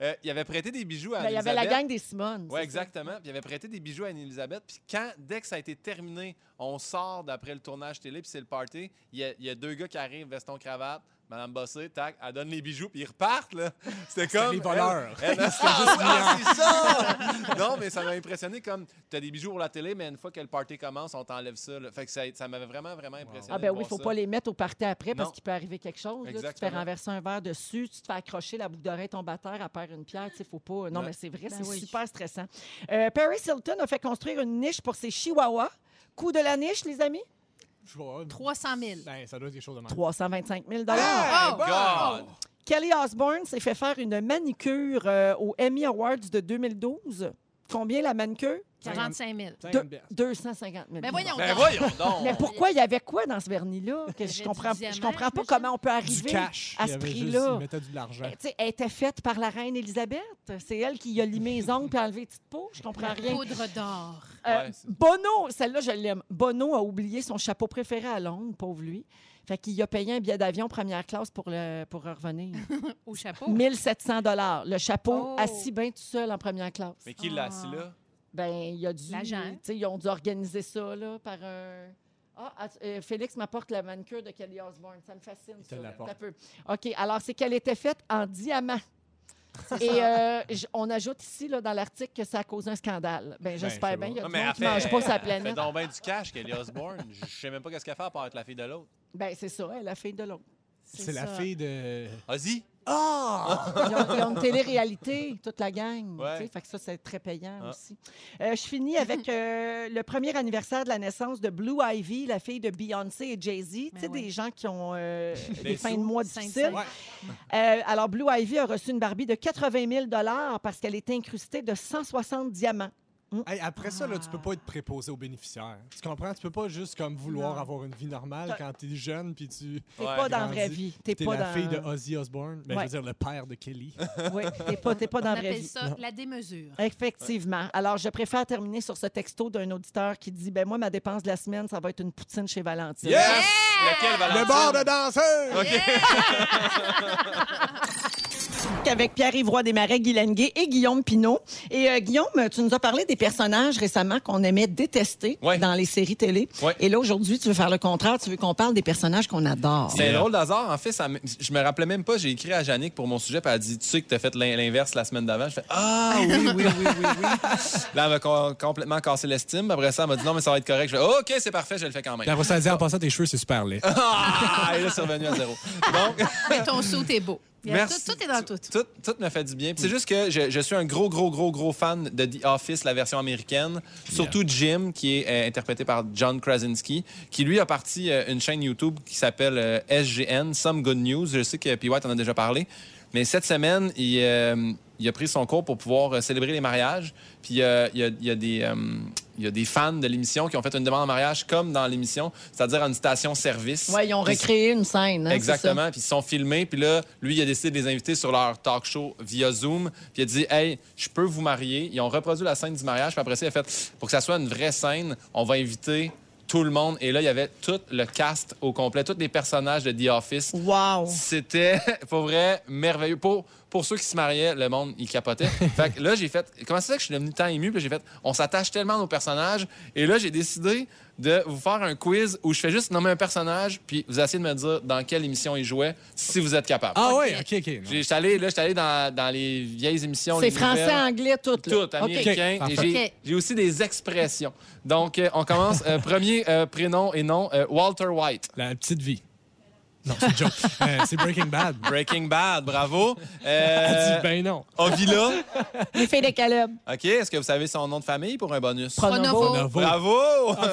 euh, il avait prêté des bijoux à Ben, Il y avait la gang des Simone. Oui, ça. exactement. Puis il avait prêté des bijoux à Anne-Elisabeth. Puis quand, dès que ça a été terminé, on sort d'après le tournage télé, puis c'est le party. Il y, a, il y a deux gars qui arrivent, veston, cravate. Madame Bossé, tac, elle donne les bijoux, puis ils repartent, là. *laughs* C'était comme... les voleurs. Elle, elle- *laughs* ah, c'est ça! non, mais ça m'a impressionné comme, tu as des bijoux pour la télé, mais une fois que le party commence, on t'enlève ça. là. Fait que ça, ça m'avait vraiment, vraiment impressionné. Ah de ben oui, voir il faut ça. pas les mettre au party après parce Non. qu'il peut arriver quelque chose. là. Tu te fais Exactement. renverser un verre dessus, tu te fais accrocher la boucle d'oreille tombe à terre, à perdre une pierre. Tu sais, faut pas. Non, Ouais. mais c'est vrai, Ben c'est oui. super stressant. Euh, Paris Hilton a fait construire une niche pour ses chihuahuas. Coût de la niche, les amis? Je vois. 300 000. Ben, ça doit être quelque chose de mal. 325 000 Oh, Oh! God! Kelly Osbourne s'est fait faire une manicure euh, au Emmy Awards de 2012. Combien la manicure? 45 000. 50 piastres. 250 000 Ben voyons Ben donc. voyons *laughs* donc! Mais pourquoi? Il y avait quoi dans ce vernis-là? Que Il y je avait comprends, du je diamant, comprends pas j'imagine. comment on peut Du arriver cash. à Il y ce avait juste- prix-là. Il mettait de l'argent. Eh, tu sais, Elle était faite par la reine Élisabeth. C'est elle qui a limé les ongles puis enlevé les petites peaux. Je comprends rien. Poudre d'or. Euh, Ouais, c'est- Bono, celle-là, je l'aime. Bono a oublié son chapeau préféré à Londres, pauvre lui. Fait qu'il a payé un billet d'avion première classe pour, le, pour revenir. *laughs* Au chapeau? 1700 dollars. Le chapeau Oh. assis bien tout seul en première classe. Mais qui l'a Ah. assis là? Ben, il a dû. L'agent. tu sais, Ils ont dû organiser ça là, par un. Ah, att- euh, Félix m'apporte la manicure de Kelly Osbourne. Ça me fascine. te Ça, l'apporte. Ça peut. OK. Alors, c'est qu'elle était faite en diamant. Et euh, j- on ajoute ici, là, dans l'article, que ça a causé un scandale. Ben, j'espère c'est bien. Il y a Non, du mais monde elle qui fait, mange pas sa elle fait planète. donc bien du cash, Kelly Osbourne. Je sais même pas qu'est-ce qu'elle fait à part être la fille de l'autre. Ben, c'est ça, elle a fait de l'autre. C'est la ça. fille de. Vas-y! Ah! Ils ont, ils ont une télé-réalité, toute la gang. Ouais. tu sais, Fait que ça, c'est très payant Ah. aussi. Euh, je finis avec euh, le premier anniversaire de la naissance de Blue Ivy, la fille de Beyoncé et Jay-Z. tu sais, Ben des gens qui ont euh, des Des fins de mois difficiles. Ouais. Euh, alors, Blue Ivy a reçu une Barbie de 80 000 parce qu'elle est incrustée de 160 diamants. Hey, après ça, là, tu peux Ah. pas être préposé aux bénéficiaires. Tu comprends? Tu peux pas juste comme vouloir Non. avoir une vie normale quand t'es jeune puis tu T'es Ouais, pas dans la vraie vie. T'es pas la dans... fille de Ozzy Osbourne. Ben, Ouais. Je veux dire, le père de Kelly. *laughs* *laughs* Oui, t'es pas, t'es pas dans On la vraie appelle vie. ça la démesure. Effectivement. Alors, je préfère terminer sur ce texto d'un auditeur qui dit ben moi, ma dépense de la semaine, ça va être une poutine chez Valentine. Yes! Laquelle, Valentine? Le bord de danseuse! *laughs* Avec Pierre-Yves Roy Desmarais, Guy Lenguet et Guillaume Pinault. Et euh, Guillaume, tu nous as parlé des personnages récemment qu'on aimait détester Ouais. dans les séries télé. Ouais. Et là, aujourd'hui, tu veux faire le contraire. Tu veux qu'on parle des personnages qu'on adore. C'est un drôle d'hasard. En fait, ça me- je me rappelais même pas. J'ai écrit à Yannick pour mon sujet, puis elle a dit Tu sais que tu as fait l'in- l'inverse la semaine d'avant. Je fais Ah, oui, oui, oui, oui, oui. *laughs* Là, elle m'a co- complètement cassé l'estime. Après ça, elle m'a dit Non, mais ça va être correct. Je fais OK, c'est parfait, je le fais quand même. Après ça, elle dit en passant, tes cheveux, c'est super laid. Ah, et là, c'est revenu à zéro. Donc, *laughs* Mais ton saut est beau. Merci. Tout, tout est dans tout. Tout, tout me fait du bien. C'est juste que je, je suis un gros, gros, gros, gros fan de The Office, la version américaine. Surtout Jim, qui est euh, interprété par John Krasinski, qui lui a parti euh, une chaîne YouTube qui s'appelle euh, SGN, Some Good News. Je sais que P. White en a déjà parlé. Mais cette semaine, il, euh, il a pris son cours pour pouvoir euh, célébrer les mariages. Puis euh, il, y a, il y a des, euh, il y a des fans de l'émission qui ont fait une demande en mariage comme dans l'émission, c'est-à-dire à une station-service. Ouais, ils ont recréé une scène. hein, Exactement. Puis ils sont filmés. Puis là, lui, il a décidé de les inviter sur leur talk show via Zoom. Puis il a dit Hey, je peux vous marier. Ils ont reproduit la scène du mariage. Puis après ça, il a fait Pour que ça soit une vraie scène, on va inviter tout le monde. Et là, il y avait tout le cast au complet, tous les personnages de The Office. Wow. C'était, *laughs* pour vrai, merveilleux. Pour, pour ceux qui se mariaient, le monde, il capotait. *laughs* fait que là, j'ai fait. Comment c'est que je suis devenu tant ému? Puis j'ai fait. On s'attache tellement à nos personnages. Et là, j'ai décidé de vous faire un quiz où je fais juste nommer un personnage, puis vous essayez de me dire dans quelle émission il jouait, si vous êtes capable. Ah ouais, ok, ok. J'étais allé, là, j'étais allé dans, dans les vieilles émissions. C'est français, anglais, tout. Là. Tout, OK. américain. Ok, Et parfait. j'ai- aussi des expressions. Donc, euh, on commence. Euh, premier euh, prénom et nom, euh, Walter White. La petite vie. Non, c'est joke. Euh, c'est Breaking Bad. Breaking Bad, bravo. Elle Euh, dit ben non. Ovila? Les filles de Caleb. OK, est-ce que vous savez son nom de famille pour un bonus? Pronovo. Pronovo. Bravo!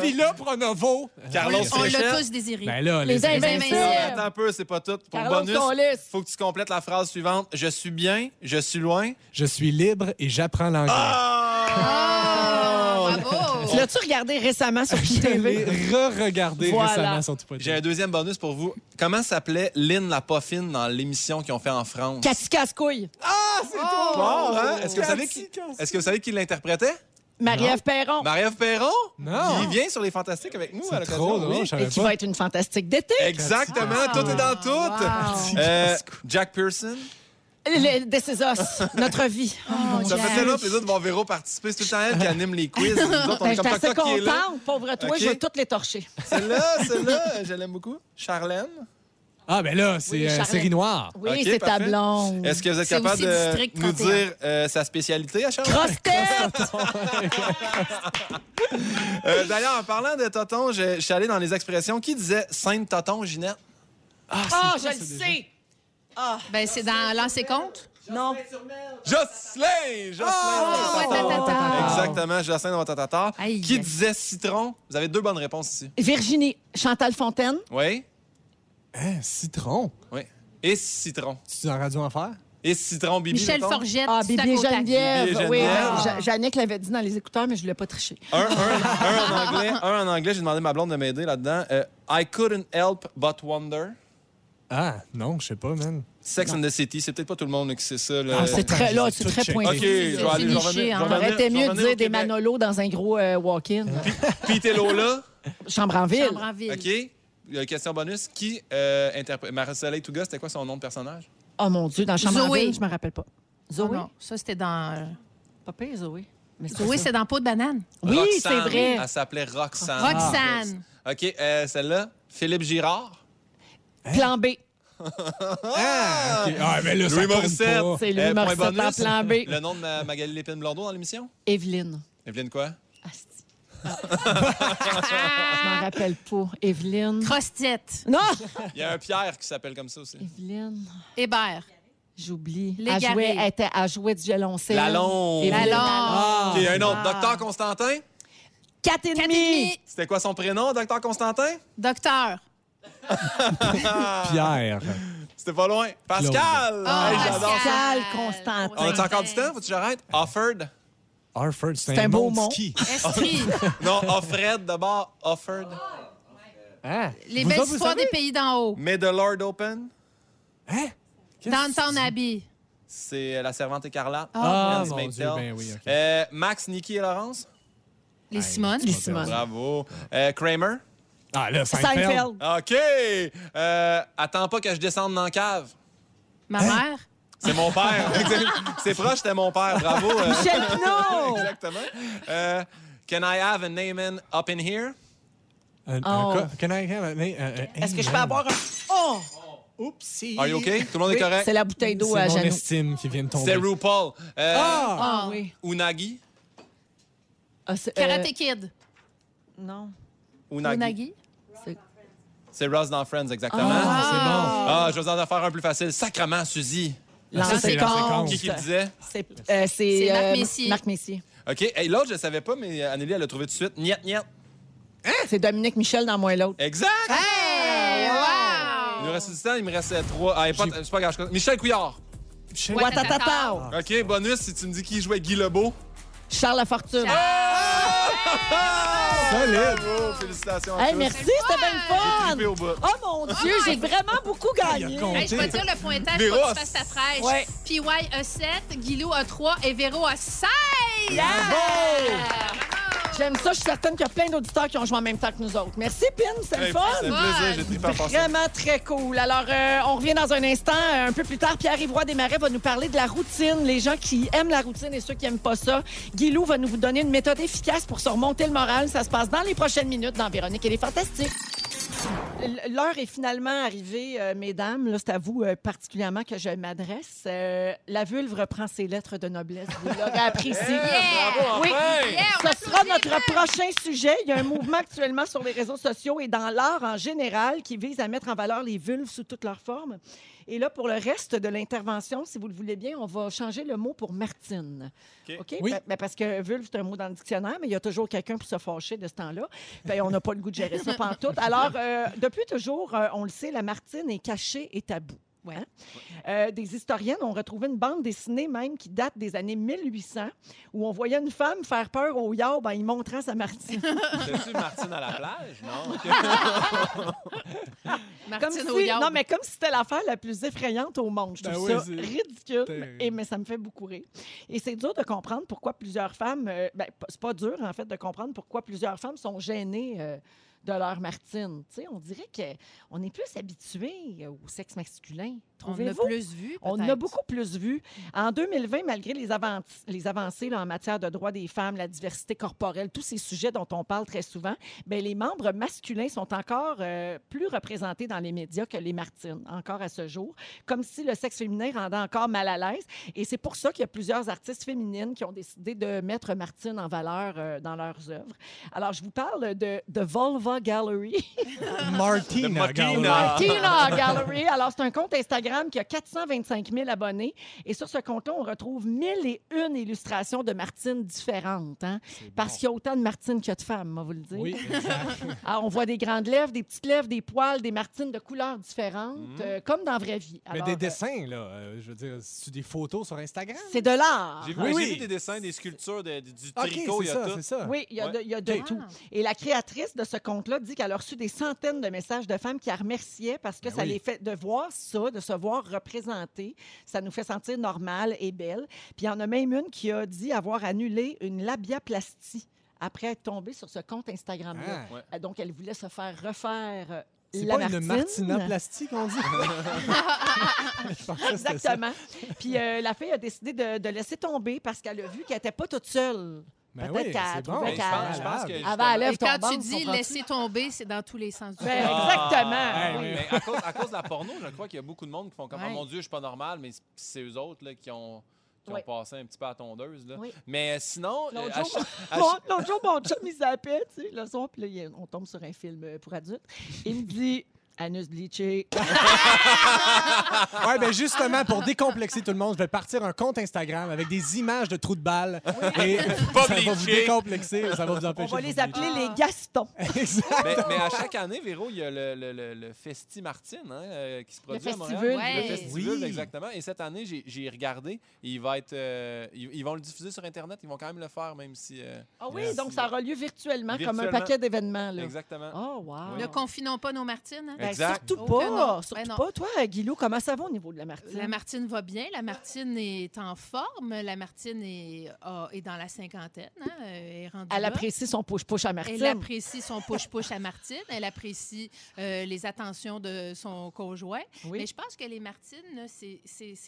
Villa Pronovo. Carlos On l'a tous désiré. Ben là, Les les, Invincibles. Attends un peu, c'est pas tout. Pour Carlos bonus, Collis. faut que tu complètes la phrase suivante. Je suis bien, je suis loin. Je suis libre et j'apprends l'anglais. Ah! Bravo! Tu l'as-tu regardé récemment sur *laughs* Je TV? l'ai re-regardé Voilà. récemment sur tout J'ai un deuxième bonus pour vous. Comment s'appelait Lynn la Poffine dans l'émission qu'ils ont fait en France? Cathy hein? Est-ce que, vous savez Cathy qui... Cascouille. Est-ce que vous savez qui l'interprétait? Marie-Ève Perron. Marie-Ève Perron? Non. Qui vient sur les Fantastiques avec nous à C'est l'occasion. trop oui. Et qui pas. va être une fantastique d'été. Exactement, tout est dans tout. Wow. Euh, Jack Pearson? Le- This is us, notre vie. *laughs* Oh, Ça Dieu. fait tellement plaisir de voir Véro participer. C'est tout le temps elle qui anime les quiz. Nous autres, on Ben, est comme assez contente. Pauvre toi, je vais toutes les torcher. Celle-là, celle-là, je l'aime beaucoup. Charlène? Ah, ben là, c'est Oui, euh, série noire. Oui, c'est ta blonde. Est-ce que vous êtes capable de nous 31. dire euh, sa spécialité à Charlène? Cross-tête! *laughs* Euh, D'ailleurs, en parlant de Toton, je, je suis allé dans les expressions. Qui disait Sainte Toton, Ginette? Ah, quoi, je ça, le déjà? sais. Ah, Ben, c'est dans Lancer compte. non. Jocelyn! Jocelyn! Oh. Exactement, Jocelyn de Watatata. Aïe. Qui disait citron? Vous avez deux bonnes réponses ici. Virginie, Chantal Fontaine. Oui? Hein, citron? Oui. Et citron. Tu es en radio enfer? Et citron, Bibi. Michel mettons? Forgette. Ah, Bibi et. Geneviève. Bibi et Oui, Geneviève. oui. Ja- Jannick l'avait dit dans les écouteurs, mais je ne l'ai pas triché. Un, un- un en anglais. Un en anglais, j'ai demandé à ma blonde de m'aider là-dedans. Euh, I couldn't help but wonder. Ah, non, je sais pas, man. Sex and the City, c'est peut-être pas tout le monde qui sait ça. Là. Ah, c'est très, là, c'est très pointu. OK, je vais C'est Ça aurait été mieux de dire des. Manolo dans un gros euh, walk-in. Puis t'es là, Chambre en ville. Chambre en ville. OK? Question bonus. Qui euh, interprète... Marie-Soleil Touga, c'était quoi son nom de personnage? Oh mon Dieu, dans Chambre en Zoé. ville, je me rappelle pas. Oh Zoé? non, ça, c'était dans. euh, Pas pire, Zoé. Mais c'est dans Peau de banane. Oui, c'est vrai. Elle s'appelait Roxane. Roxane. OK, euh, celle-là, Philippe Girard. Plan B. *laughs* Ah, ok. Ah, mais là, Louis Morissette. C'est Louis Euh, Morissette en plan B. Le nom de ma- Magali Lépine-Blondeau dans l'émission? Evelyne. Evelyne quoi? Asti. *laughs* je m'en rappelle pas. Evelyne. Cross-tête. Non! Il y a un Pierre qui s'appelle comme ça aussi. Evelyne. Hébert. J'oublie. Elle jouait, elle, était, elle jouait du violoncelle. Lalonde. Lalonde. Ah, OK, un autre. Ah. Docteur Constantin? Quatre et demi. C'était quoi son prénom, Docteur Constantin? Docteur. *laughs* Pierre. C'était pas loin. Pascal! Ah, Hey. Pascal Constantin. On a encore du temps? Faut-tu que j'arrête? Offord? Harford, c'est C'est un, un beau mot ski. *laughs* Non, Offred d'abord. Offord. Hein? Les Vous belles autres, histoires des pays d'en haut. May the Lord open. Hein? Downtown? Abbey. C'est la servante écarlate. Ah, Hans mon Dieu, ben oui. Euh, Max, Nikki et Laurence? Les Simone. Les Simone. Bravo. Euh, Kramer? Ah, là, Seinfeld. Seinfeld. OK. Euh, attends pas que je descende dans la cave. Ma Hein? mère? C'est mon père. *laughs* C'est proche, c'était mon père. Bravo. euh. Michel. *laughs* Exactement. Euh, can I have a name in up in here? Un, un Oh. Can I have a- euh, euh, Est-ce que je peux avoir un. Oh! Oupsie. Are you okay? Tout le monde est correct? C'est la bouteille d'eau C'est à mon Janou. estime qui vient de tomber. C'était RuPaul. Euh, Ah! Ah oui. Unagi? Ah, c'est- euh, Karate Kid. non. Unagi. Unagi? C'est Ross dans Friends, exactement. Ah, c'est bon. Ah, je vais vous en faire un plus facile. Sacrement, Suzy. Ah, ça, c'est. Qui qui le disait? C'est euh, c'est, C'est Marc euh, Messier. Marc Messier. OK. Hey, L'autre, je ne savais pas, mais Anneli, elle l'a trouvé tout de suite. Niet, niet. C'est Dominique Michel dans Moi et l'autre. Exact! Hey! Il nous reste du temps, il me reste euh, trois. Ah, pas- c'est pas grave. je- Michel Couillard. Sais- Ouattatata. OK, bonus si tu me dis qui jouait Guy Lebeau. Charles Lafortune. Solide. Bravo, félicitations à Hey, tous. merci, c'était bien le fun. Trippé au bout. Oh mon Dieu, j'ai vraiment beaucoup gagné. Il a compté. Hey, je vais dire le pointage Véro pour a que tu fasses ta fraîche. Ouais. PY a 7, Guilou a 3 et Véro a 16. J'aime ça, je suis certaine qu'il y a plein d'auditeurs qui ont joué en même temps que nous autres. Merci, Pin, c'est le fun. C'est un plaisir, j'ai. Vraiment très cool. Alors, euh, on revient dans un instant. Euh, Un peu plus tard, Pierre-Yvroy Desmarais va nous parler de la routine. Les gens qui aiment la routine et ceux qui n'aiment pas ça. Guilou va nous vous donner une méthode efficace pour se remonter le moral. Ça se passe dans les prochaines minutes dans Véronique et les Fantastiques. L'heure est finalement arrivée, euh, mesdames. Là, c'est à vous euh, particulièrement que je m'adresse. Euh, la vulve reprend ses lettres de noblesse. Vous l'aurez *laughs* apprécié. Bravo, Oui. enfin! Yeah, on Ce sera notre prochain sujet. Il y a un mouvement actuellement sur les réseaux sociaux et dans l'art en général qui vise à mettre en valeur les vulves sous toutes leurs formes. Et là, pour le reste de l'intervention, si vous le voulez bien, on va changer le mot pour Martine. OK. Oui. Pa- ben, parce que vulve, c'est un mot dans le dictionnaire, mais il y a toujours quelqu'un pour se fâcher de ce temps-là. Ben, on n'a pas le goût de gérer ça pantoute. Alors, euh, depuis toujours, euh, on le sait, la Martine est cachée et tabou. Ouais. Hein? Euh, des historiennes ont retrouvé une bande dessinée même qui date des années 1800 où on voyait une femme faire peur au yaourt en y montrant sa Martine. *laughs* T'as-tu Martine à la plage? Non? *laughs* Comme Martine si, au yaourt. non, mais comme si c'était l'affaire la plus effrayante au monde. Je Ben oui, ça ridicule, et, mais ça me fait beaucoup rire. Et c'est dur de comprendre pourquoi plusieurs femmes... euh, ben, c'est pas dur, en fait, de comprendre pourquoi plusieurs femmes sont gênées euh, de leur Martine. Tu sais, on dirait qu'on est plus habitué au sexe masculin. on a Trouvez-vous? plus vu, On a beaucoup plus vu. En 2020, malgré les, avan- les avancées là, en matière de droits des femmes, la diversité corporelle, tous ces sujets dont on parle très souvent, ben, les membres masculins sont encore euh, plus représentés dans les médias que les martines, encore à ce jour, comme si le sexe féminin rendait encore mal à l'aise. Et c'est pour ça qu'il y a plusieurs artistes féminines qui ont décidé de mettre Martine en valeur euh, dans leurs œuvres. Alors, je vous parle de, de Gallery. *laughs* Martina. Martina. Gallery. Martina Gallery. Alors, c'est un compte Instagram qui a 425 000 abonnés. Et sur ce compte-là, on retrouve 1001 illustrations de Martine différentes. hein. Parce bon. qu'il y a autant de Martines qu'il y a de femmes, on va vous le dire. Oui. Alors, *laughs* on voit des grandes lèvres, des petites lèvres, des poils, des Martines de couleurs différentes, euh, comme dans la vraie vie. Mais des euh, dessins, là, euh, je veux dire, c'est des photos sur Instagram? c'est de l'art. J'ai vu, Oui, j'ai oui. vu des dessins, des sculptures, de- du OK, tricot, il c'est y a ça, tout. ça. Oui, il y a de, il y a de OK. tout. Ah. Et la créatrice de ce compte-là dit qu'elle a reçu des centaines de messages de femmes qui la remerciaient parce que Ben ça oui. les fait de voir ça, de se voir représentée, ça nous fait sentir normale et belle. Puis il y en a même une qui a dit avoir annulé une labiaplastie après être tombée sur ce compte Instagram-là. Ah. Ouais. Euh, Donc, elle voulait se faire refaire euh, C'est la pas une Martine. martinoplastie qu'on dit? *laughs* Je pensais que c'était ça. Exactement. Puis euh, la fille a décidé de, de laisser tomber parce qu'elle a vu qu'elle n'était pas toute seule. Ben Peut-être oui, qu'elle c'est bon. trouvait qu'elle- à lèvres Et quand tu dis laisser tomber, c'est dans tous les sens du Ben, terme. exactement. Hey, oui. Mais à cause, à cause de la porno, je crois qu'il y a beaucoup de monde qui font comme Ouais. oh mon Dieu, je suis pas normal, mais c'est- eux autres là, qui ont qui ont Oui. passé un petit peu à la tondeuse. Là. Oui. Mais sinon, euh, L'autre à jour, mon- chaque- l'autre jour, mon chum, il s'appelle, tu sais, le soir, puis là, on tombe sur un film euh, pour adultes. Il me dit Anus bleaché. *laughs* Ouais, ben justement, pour décomplexer tout le monde, je vais partir un compte Instagram avec des images de trous de balles. Et Pas *laughs* ça va vous bleaché. décomplexer, ça va vous On empêcher va de les appeler les Gastons. *laughs* mais, mais à chaque année, Véro, il y a le, le, le, le Festi Martine hein, euh, qui se produit à Montréal. Ouais. Le Festivul, Oui. exactement. Et cette année, j'ai regardé. Il va être, euh, ils, ils vont le diffuser sur Internet. Ils vont quand même le faire, même si. euh, Ah oui, donc ça aura lieu virtuellement, comme un paquet d'événements. Exactement. Oh, wow. Ne confinons pas nos Martines. hein? Ben, Exact. surtout Oh pas. que non. Surtout Ben non. pas. Toi, Guilou, comment ça va au niveau de la Martine? La Martine va bien. La Martine est en forme. La Martine est, dans la cinquantaine. hein, euh, est rendue Elle apprécie son push-push à Martine. Elle apprécie son push-push à Martine. Elle apprécie euh, les attentions de son conjoint. Oui. Mais je pense que les Martines, c'est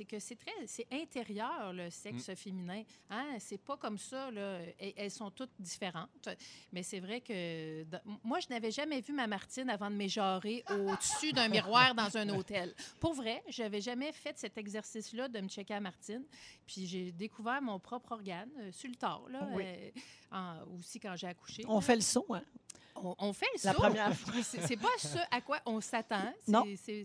que c'est très c'est intérieur, le sexe Mm. féminin. Hein? C'est pas comme ça. Là. Elles, elles sont toutes différentes. Mais c'est vrai que dans- moi, je n'avais jamais vu ma Martine avant de m'éjarer au-dessus d'un miroir dans un hôtel. Pour vrai, j'avais jamais fait cet exercice-là de me checker à Martine. Puis j'ai découvert mon propre organe euh, sur le tard, là, Oui. euh, en- aussi quand j'ai accouché. On là. fait le son, hein? On, on fait le La saut. première *laughs* fois. C'est pas ce à quoi on s'attend. C'est- Non. C'est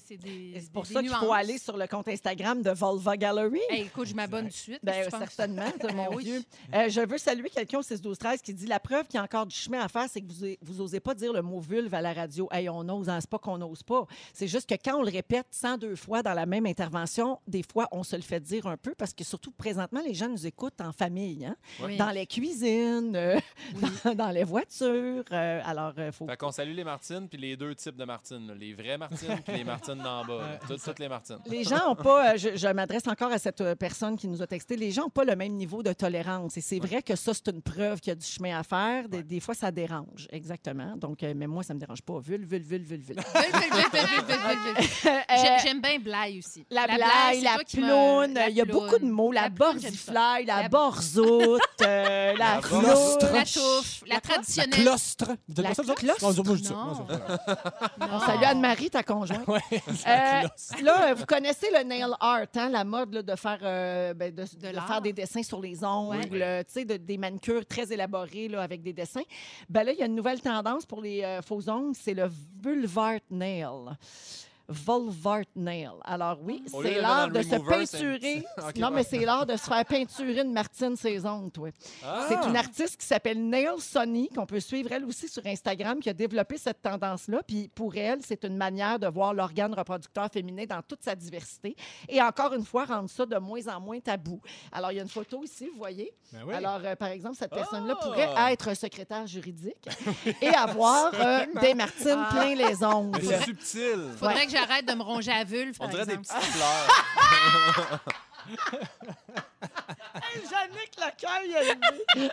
pour des- ça qu'il faut aller sur le compte Instagram de Volva Gallery. Hey, écoute, je m'abonne tout de suite. Ben, certainement, de mon *laughs* oui. Dieu. Euh, je veux saluer quelqu'un au 6 12 13 qui dit la preuve qu'il y a encore du chemin à faire, c'est que vous, vous osez pas dire le mot vulve à la radio. Hey, on ose, hein, c'est pas qu'on n'ose pas. C'est juste que quand on le répète 102 fois dans la même intervention, des fois on se le fait dire un peu parce que surtout présentement les gens nous écoutent en famille, hein? Oui. dans les cuisines, euh, *laughs* dans, dans les voitures. euh, alors il faut Fait qu'on salue les Martines, puis les deux types de Martines. là. Les vraies Martines, puis les Martines d'en bas. *laughs* Toutes, toutes les Martines. Les gens n'ont pas, euh, je, je m'adresse encore à cette euh, personne qui nous a texté, les gens n'ont pas le même niveau de tolérance. Et c'est vrai que ça, c'est une preuve qu'il y a du chemin à faire. Des, des fois, ça dérange. Exactement. Donc, euh, mais moi, ça ne me dérange pas. Vul, vul, vul, vul, vul. Vul, vul, vul, vul, vul, vul, vul. *laughs* Euh, J'ai- J'aime bien Blaye aussi. la blague, la me- ploune, la il y a beaucoup de mots. La, La la, La- borzoute, euh, la La cloune. borstre. La touffe, la La quoi? La traditionnelle. clostre. Vous dites La pas ça, vous autres? clostre? Non, salue Anne-Marie, ta conjointe. *laughs* Ouais, Euh, la clostre. là, vous connaissez le nail art, hein, la mode là, de faire euh, ben, de, de l'art. faire des dessins sur les ongles, euh, tu sais, de- des manucures très élaborées là, avec des dessins. Ben là, il y a une nouvelle tendance pour les euh, faux ongles, c'est le vulvart nail. Vulvart nail. Alors oui, Au lieu c'est de l'art de se le remover, c'est un peinturer. *laughs* Ok, non, ouais. mais c'est l'art de se faire peinturer une Martine ses ongles, toi. Ah! C'est une artiste qui s'appelle Nail Sonny, qu'on peut suivre elle aussi sur Instagram, qui a développé cette tendance-là. Puis pour elle, c'est une manière de voir l'organe reproducteur féminin dans toute sa diversité. Et encore une fois, rendre ça de moins en moins tabou. Alors, il y a une photo ici, vous voyez. Ben oui. Alors, euh, par exemple, cette personne-là Ah! pourrait être secrétaire juridique *laughs* et avoir euh, *laughs* des Martines Ah. plein les Mais ongles. c'est subtil. Faudrait que j'arrête de me ronger à vulve, On par dirait des exemple. petites fleurs. *laughs* Jannick Lacaille, elle dit.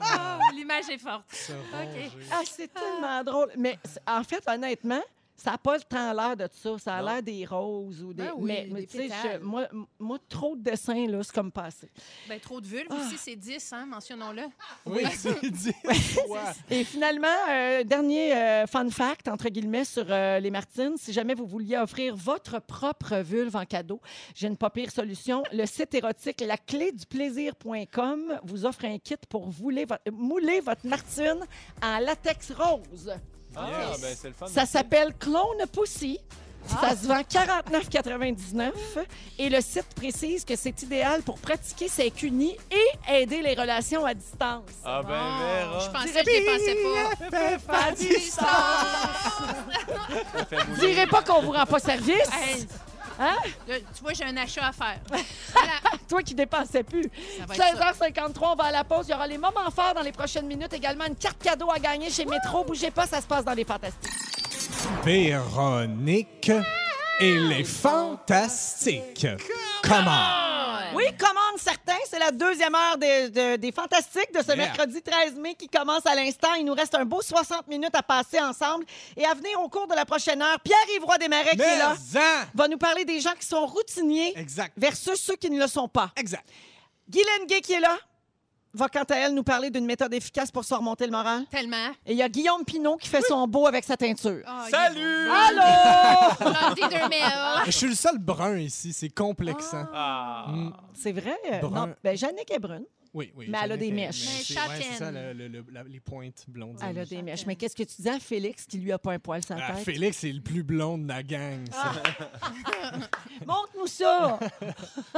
Ah, L'image est forte. Se OK. ronger. Ah, c'est tellement drôle. Mais c- en fait, honnêtement, ça n'a pas le temps l'air de ça. Ça a l'air des roses ou des. Ben oui, mais mais tu sais, moi, moi, trop de dessins, là, c'est comme passé. Ben, trop de vulve Ah. aussi, c'est 10, hein, mentionnons-le. Oui, c'est dit. *laughs* Ouais. Et finalement, euh, dernier euh, fun fact, entre guillemets, sur euh, les Martines. Si jamais vous vouliez offrir votre propre vulve en cadeau, j'ai une pas pire solution. Le site érotique lacléduplaisir.com vous offre un kit pour mouler votre, mouler votre Martine en latex rose. Ah, Yes. ben c'est le fun. Ça s'appelle Clone Pussy. Ça se vend 49,99 et le site précise que c'est idéal pour pratiquer ses cunis et aider les relations à distance. Ah, ben, Bon, Vera. Je pensais que je dépensais pas. À distance. Direz pas qu'on vous rend pas service. Hey, Hein? là, tu vois, j'ai un achat à faire. *laughs* Toi qui dépensais plus. Ça va être ça. 16h53, on va à la pause. Il y aura les moments forts dans les prochaines minutes. Également une carte cadeau à gagner chez Métro. Bougez pas, ça se passe dans les Fantastiques. Véronique et les Fantastiques. Comment? Oui, commande certains. C'est la deuxième heure des, de- des Fantastiques de ce Yeah. mercredi 13 mai qui commence à l'instant. Il nous reste un beau 60 minutes à passer ensemble. Et à venir au cours de la prochaine heure, Pierre-Yves Roy Desmarais qui est là Mais-en! va nous parler des gens qui sont routiniers Exact. versus ceux qui ne le sont pas. Exact. Guylaine Gay qui est là va quant à elle nous parler d'une méthode efficace pour se remonter le moral? Tellement. Et il y a Guillaume Pinot qui fait son beau avec sa teinture. Ah, Salut! Allô! *laughs* Je suis le seul brun ici, c'est complexant. Ah. Mm. C'est vrai? Brun. Non, ben Jannick est brune. Oui, oui. Mais elle a des mèches. mais ouais, C'est ça, châtaine. le- le- le- la- les pointes blondes. Elle a des Châtaine. mèches. Mais qu'est-ce que tu dis à Félix qui lui a pas un poil sur la Ah, tête? Félix, c'est le plus blond de la gang. ça. *laughs* Montre-nous ça! *laughs*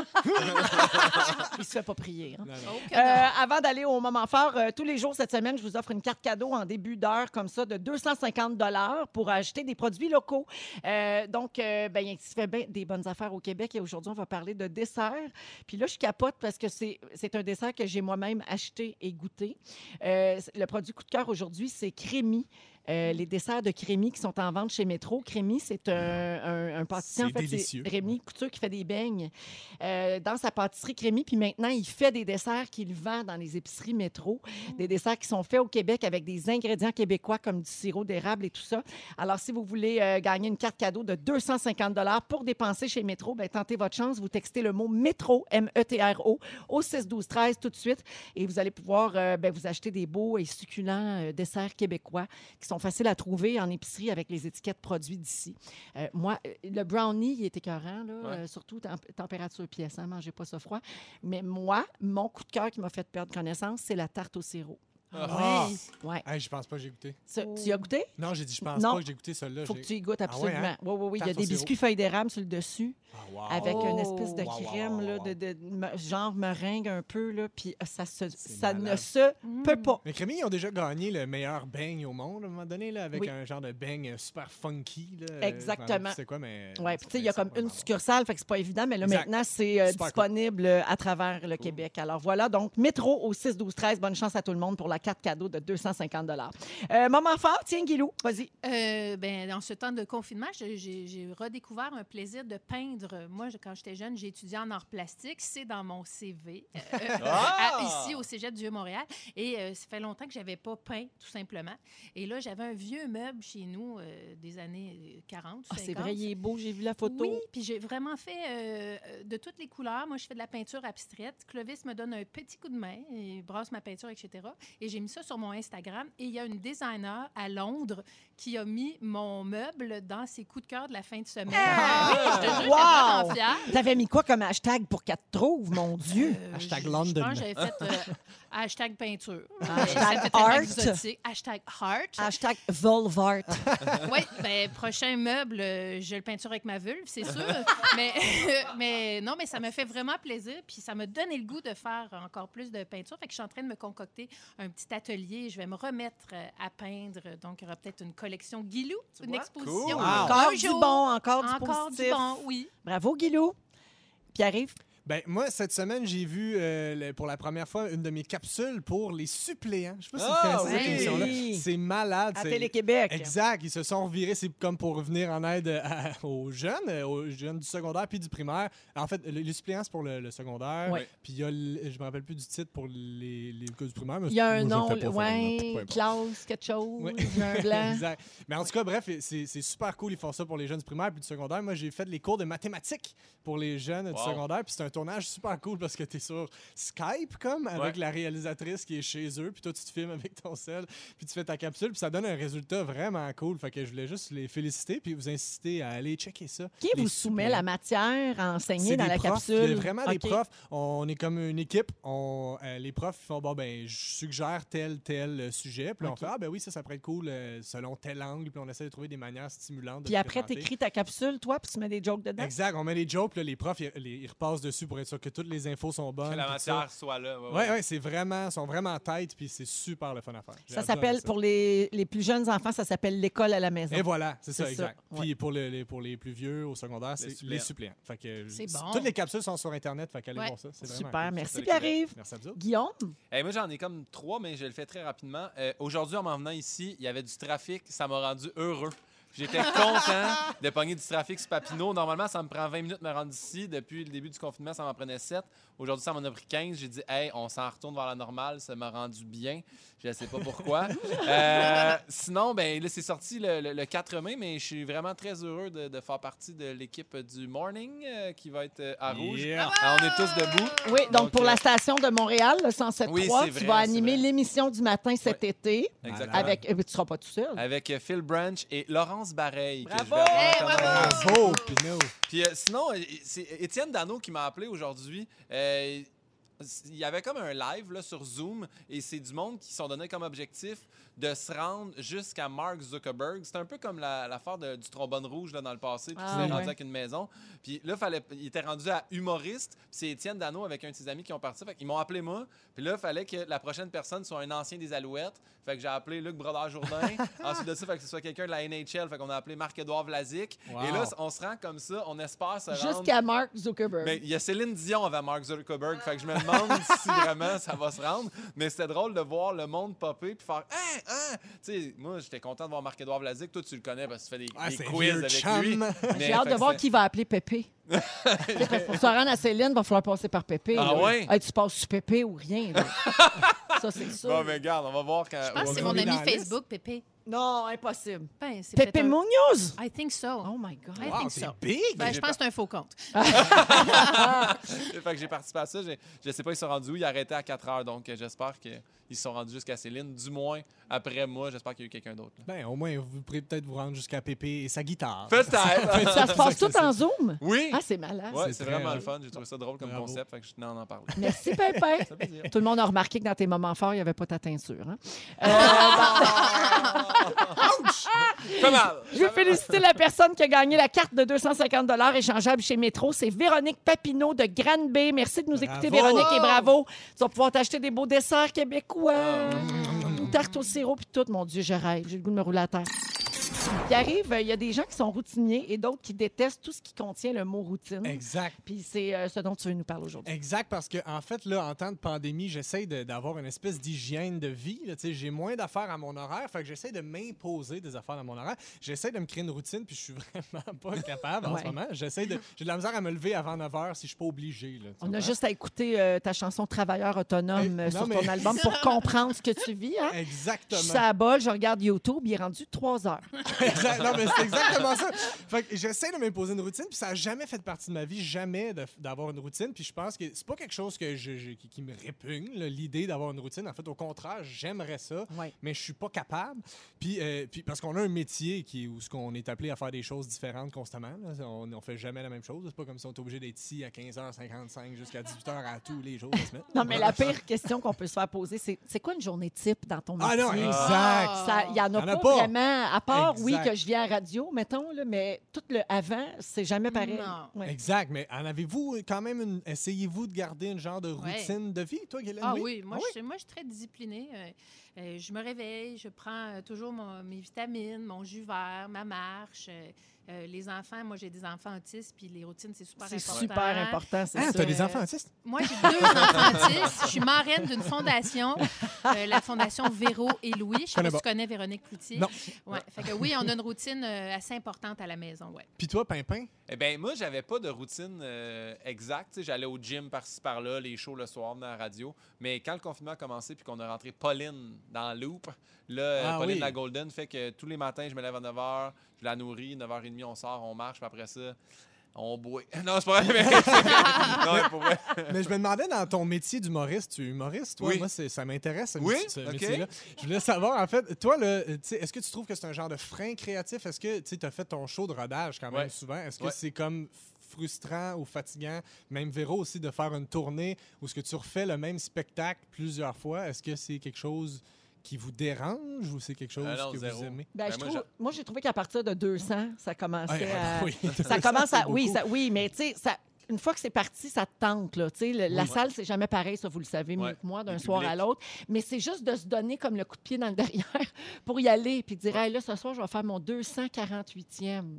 Il se fait pas prier. hein. Non, non. Que Euh, avant d'aller au moment fort, euh, tous les jours cette semaine, je vous offre une carte cadeau en début d'heure comme ça de 250 dollars pour acheter des produits locaux. Euh, donc, euh, ben, il se fait bien des bonnes affaires au Québec et aujourd'hui, on va parler de dessert. Puis là, je capote parce que c'est c'est un dessert que j'ai moi-même acheté et goûté. Euh, le produit coup de cœur aujourd'hui, c'est Crémy. Euh, les desserts de Crémy qui sont en vente chez Métro. Crémy, c'est un, un, un pâtissier. En fait, c'est Rémi Couture qui fait des beignes euh, dans sa pâtisserie Crémy. Puis maintenant, il fait des desserts qu'il vend dans les épiceries Métro. Des desserts qui sont faits au Québec avec des ingrédients québécois comme du sirop d'érable et tout ça. Alors, si vous voulez euh, gagner une carte cadeau de 250 pour dépenser chez Métro, ben, tentez votre chance. Vous textez le mot Métro, M-E-T-R-O, au 6 12 13 tout de suite. Et vous allez pouvoir ben, vous acheter des beaux et succulents desserts québécois qui sont faciles à trouver en épicerie avec les étiquettes produits d'ici. Euh, moi, euh, le brownie, il est écœurant, là, Ouais. euh, surtout tem- température pièce, hein, mangez pas ça froid. Mais moi, mon coup de cœur qui m'a fait perdre connaissance, c'est la tarte au sirop. Ah. Oui. Ouais. Hey, je pense pas que j'ai goûté. Ça, tu y as goûté? Non, j'ai dit, je pense Non. pas que j'ai goûté celui-là. Faut que j'ai- tu y goûtes Ah ouais, absolument. hein? Oui, oui, oui. Il y a Tarte des sirop. biscuits feuilles d'érable sur le dessus, Ah, wow. avec une espèce de Wow, wow, crème, wow, là, wow, de, de- me- genre meringue un peu, là, puis euh, ça, se, ça ne se peut pas. Mais Crémy, ils ont déjà gagné le meilleur beigne au monde à un moment donné, là, avec Oui. un genre de beigne super funky. Là. Exactement. C'est quoi, mais. Oui, puis tu sais, il y a comme une succursale, fait que c'est pas évident, mais là, Exact. maintenant, c'est euh, Super disponible euh, à travers le Québec. Alors voilà, donc métro au 6 12 13 bonne chance à tout le monde pour la carte cadeau de 250 euh, Moment fort, tiens, Guilou, vas-y. Euh, ben, dans ce temps de confinement, j'ai- redécouvert un plaisir de peindre. Moi, quand j'étais jeune, j'ai étudié en arts plastiques. C'est dans mon CV, euh, *laughs* Ah! à- ici au Cégep du Vieux-Montréal. Et euh, ça fait longtemps que j'avais pas peint, tout simplement. Et là, j'avais un vieux meuble chez nous euh, des années 40, Ah, c'est 50. vrai, il est beau, j'ai vu la photo. Oui, puis j'ai vraiment fait euh, euh, de toutes les couleurs. Moi, je fais de la peinture abstraite. Clovis me donne un petit coup de main, il brasse ma peinture, etc. Et j'ai mis ça sur mon Instagram. Et il y a une designer à Londres qui a mis mon meuble dans ses coups de cœur de la fin de semaine. Ah! Oui, je te jure, Wow! vraiment fière. T'avais mis quoi comme hashtag pour qu'elle te trouve, mon Dieu? Euh, Hashtag je- Je London. pense que j'avais fait euh, hashtag peinture. *laughs* Hashtag art. Hashtag heart. Hashtag Volvart. *laughs* Oui, ben, prochain meuble, euh, je le peinture avec ma vulve, c'est sûr. *laughs* mais, mais non, mais ça me fait vraiment plaisir. Puis ça m'a donné le goût de faire encore plus de peinture. Fait que je suis en train de me concocter un petit atelier. Je vais me remettre euh, à peindre. Donc, il y aura peut-être une collection Guilou, une vois? exposition. Cool. Encore Un du jour. bon, encore du Encore positif. du bon, oui. Bravo, Guilou. Pierre-Yves? Ben, moi, cette semaine, j'ai vu euh, le- pour la première fois une de mes capsules pour les suppléants. Je sais pas si Ah, vous connaissez cette oui. émission-là. C'est malade. À c'est- Télé-Québec. Exact. Ils se sont revirés. C'est comme pour venir en aide à- aux jeunes, euh, aux jeunes du secondaire puis du primaire. En fait, le- les suppléants, c'est pour le, le secondaire. Ouais. Puis il y a, le- je me rappelle plus du titre pour les, les gars du primaire. mais Il y a un moi, je nom, le fais pas, fait que, peu ouais, importe. Klaus, quelque chose, un blanc. *laughs* exact. Mais en tout cas, bref, c'est c'est super cool. Ils font ça pour les jeunes du primaire puis du secondaire. Moi, j'ai fait les cours de mathématiques pour les jeunes Wow. du secondaire. Puis c'est un tournage super cool parce que tu es sur Skype, comme, avec Ouais. la réalisatrice qui est chez eux. Puis toi, tu te filmes avec ton sel. Puis tu fais ta capsule. Puis ça donne un résultat vraiment cool. Fait que je voulais juste les féliciter puis vous inciter à aller checker ça. Qui Les vous soumet la matière à enseigner dans des la profs, capsule? vraiment des OK. profs. On est comme une équipe. On, euh, les profs ils font bon ben je suggère tel tel euh, sujet. Puis on fait ah ben oui ça ça pourrait être cool euh, selon tel angle. Puis on essaie de trouver des manières stimulantes. de Puis après, présenter. t'écris ta capsule, toi, puis tu mets des jokes dedans? Exact. On met les jokes. Puis là, les profs ils repassent dessus pour être sûr que toutes les infos sont bonnes. Que la matière soit là. ouais, Ouais, ouais. c'est vraiment, sont vraiment en tête, puis c'est super le fun à faire. Ça s'appelle, pour les, les plus jeunes enfants, ça s'appelle l'école à la maison. Et voilà, c'est ça, ça, exact. ouais. Puis pour, le- les, pour les plus vieux au secondaire, c'est les suppléants. Fait que, C'est bon. Toutes les capsules sont sur Internet, fait qu'allez Ouais. voir ça. C'est vraiment Super, cool. merci Pierre-Yves. Merci à vous. Guillaume? Eh, moi, j'en ai comme trois, mais je le fais très rapidement. Euh, Aujourd'hui, en m'en venant ici, il y avait du trafic. Ça m'a rendu heureux. J'étais content de pogner du trafic sur Papineau. Normalement, ça me prend 20 minutes de me rendre ici. Depuis le début du confinement, ça m'en prenait 7. Aujourd'hui, ça m'en a pris 15. J'ai dit, hey, on s'en retourne vers la normale. Ça m'a rendu bien. Je ne sais pas pourquoi. *laughs* Euh, sinon, ben, là, c'est sorti le, le- le 4 mai, mais je suis vraiment très heureux de, de faire partie de l'équipe du Morning euh, qui va être euh, à Rouge. Yeah. Alors, on est tous debout. Oui, donc, Donc, pour euh, la station de Montréal, le 107.3, Oui, tu vrai, vas animer l'émission du matin cet été Exactement. avec... euh, Tu seras pas tout seul. avec Phil Branch et Laurence Bareil. que je Bravo! vais Hey, bravo! Puis euh, sinon, euh, c'est Étienne Dano qui m'a appelé aujourd'hui. Euh, il y avait comme un live là, sur Zoom et c'est du monde qui sont donnés comme objectif de se rendre jusqu'à Mark Zuckerberg. C'est un peu comme la- l'affaire de- du trombone rouge là, dans le passé, puis Ah, il s'est ouais. rendu avec une maison. Puis là, fallait, il était rendu à humoriste. Puis c'est Étienne Dano avec un de ses amis qui ont parti. Fait qu'ils m'ont appelé moi. Puis là, il fallait que la prochaine personne soit un ancien des Alouettes. Fait que j'ai appelé Luc Brodeur-Jourdain. *laughs* Ensuite de ça, il fallait que ce soit quelqu'un de la NHL. Fait qu'on a appelé Marc-Édouard Vlasic. Wow. Et là, on se rend comme ça. On espère se rendre... Jusqu'à Mark Zuckerberg. Mais il y a Céline Dion avant Mark Zuckerberg. Fait que je me demande *laughs* si vraiment ça va se rendre. Mais c'était drôle de voir le monde popper puis faire Hein, hein! Tu sais, moi, j'étais content de voir Marc-Édouard Vlasic. Toi, tu le connais parce que tu fais des, Ah, des quiz avec chum. lui. *laughs* J'ai hâte de que voir qui va appeler Pépé. *laughs* Pour se rendre à Céline, il va falloir passer par Pépé. Ah là. ouais? Hey, tu passes sur Pépé ou rien. *laughs* ça, c'est sûr. Bon, mais regarde, on va voir quand. Je pense que c'est est mon ami. Facebook, Pépé. Non, impossible. Ben, c'est Pépé peut-être un- Munoz? I think so. Oh my God. I Wow, think so. big! Ben, je pense que c'est un faux compte. fait que j'ai participé à ça. Je sais pas, ils sont rendus où. Ils arrêtaient à 4 heures. Donc, euh, j'espère qu'ils ils se sont rendus jusqu'à Céline. Du moins, après moi, j'espère qu'il y a eu quelqu'un d'autre. là. Ben, au moins, vous pourrez peut-être vous rendre jusqu'à Pépé et sa guitare. Peut-être! Ça se passe tout *laughs* en Zoom? oui! Ah, c'est malade. Ouais, c'est vraiment le fun. J'ai trouvé ça drôle comme Bravo. concept. Fait que je tenais à en parler. Merci, *laughs* plaisir. Tout le monde a remarqué que dans tes moments forts, il n'y avait pas ta teinture. hein? *laughs* Euh, *laughs* Mal! Je veux féliciter la personne qui a gagné la carte de 250 échangeable chez Métro. C'est Véronique Papineau de Grande Bay. Merci de nous écouter, Bravo. Véronique, et bravo. Tu vas pouvoir t'acheter des beaux desserts québécois. Ah. Une tarte au sirop puis tout. Mon Dieu, je rêve. J'ai le goût de me rouler à terre. Qui arrive, euh, il y a des gens qui sont routiniers et d'autres qui détestent tout ce qui contient le mot routine. Exact. Puis c'est euh, ce dont tu veux nous parler aujourd'hui. Exact, parce que en fait, là, en temps de pandémie, j'essaie d'avoir une espèce d'hygiène de vie. J'ai moins d'affaires à mon horaire, fait que j'essaie de m'imposer des affaires à mon horaire. J'essaie de me créer une routine, puis je suis *laughs* vraiment pas capable en Ouais. ce moment. J'essaie de. J'ai de la misère à me lever avant 9 h si je suis pas obligé. là, On a juste à écouter euh, ta chanson Travailleur autonome Eh, euh, non, sur mais- ton album pour *laughs* comprendre ce que tu vis. Hein? Exactement. Je suis à la bol, je regarde YouTube, il est rendu 3 heures. *laughs* Non, mais c'est exactement ça. Fait que j'essaie de m'imposer une routine, puis ça n'a jamais fait partie de ma vie, jamais d'avoir une routine. Puis je pense que c'est pas quelque chose que je, je- qui, qui me répugne, l'idée d'avoir une routine. En fait, au contraire, j'aimerais ça, Ouais. mais je suis pas capable. Puis, euh, puis parce qu'on a un métier qui, où ce qu'on est appelé à faire des choses différentes constamment. là. On, on fait jamais la même chose. C'est pas comme si on est obligé d'être ici à 15h55 jusqu'à 18h à tous les jours de la semaine. Non, mais la pire question qu'on peut se faire poser, c'est c'est quoi une journée type dans ton métier? Ah non, exact. Il n'y en a pas. vraiment, à part, oui, que je viens à radio, mettons, là, mais tout le avant, c'est jamais pareil. Non. Ouais. Exact, mais en avez-vous quand même une. Essayez-vous de garder une genre de Ouais. routine de vie, toi, Guylaine? Ah oui, moi, Ah Je, moi je suis très disciplinée. Euh, euh, je me réveille, je prends euh, toujours mon- mes vitamines, mon jus vert, ma marche. euh, euh, les enfants, moi j'ai des enfants autistes, puis les routines, c'est super C'est important. super important, c'est Ah, ça. t'as des enfants autistes? Moi, j'ai deux enfants autistes. Je suis marraine d'une fondation, euh, la fondation Véro et Louis. Je sais pas si tu connais Véronique Cloutier. Non. Ouais. Fait que oui, on a une routine euh, assez importante à la maison, ouais. Puis toi, Pimpin? Eh bien, moi, j'avais pas de routine euh, exacte. J'allais au gym par-ci, par-là, les shows le soir, dans la radio. Mais quand le confinement a commencé puis qu'on a rentré Pauline dans le loop, là, euh, Ah Pauline oui. la Golden fait que tous les matins, je me lève à 9h, je la nourris, 9h30, on sort, on marche, puis après ça, on boit. *laughs* Non, c'est pas vrai, mais... *laughs* non, mais pour vrai. Mais je me demandais dans ton métier d'humoriste, tu es humoriste, toi? Oui. Moi, ça m'intéresse, ce, Oui? métier- ce OK. métier-là. Je voulais savoir, en fait, toi, là, euh, est-ce que tu trouves que c'est un genre de frein créatif? Est-ce que tu as fait ton show de rodage quand même Ouais. souvent? Est-ce que Ouais. c'est comme frustrant ou fatigant, même Véro aussi, de faire une tournée où est-ce que tu refais le même spectacle plusieurs fois? Est-ce que c'est quelque chose qui vous dérange ou c'est quelque chose non, que zéro. vous aimez? Ben, Ben, je moi, trouve- moi, j'ai trouvé qu'à partir de 200, ça commençait Ouais, à... *laughs* oui. Ça commence à... Oui, ça, oui, mais tu sais, ça... Une fois que c'est parti, ça te tente. Là, La salle, c'est jamais pareil, ça, vous le savez mieux Ouais. que moi, d'un soir à l'autre. Mais c'est juste de se donner comme le coup de pied dans le *laughs* derrière pour y aller puis dire, Hey, là, ce soir, je vais faire mon 248e. tu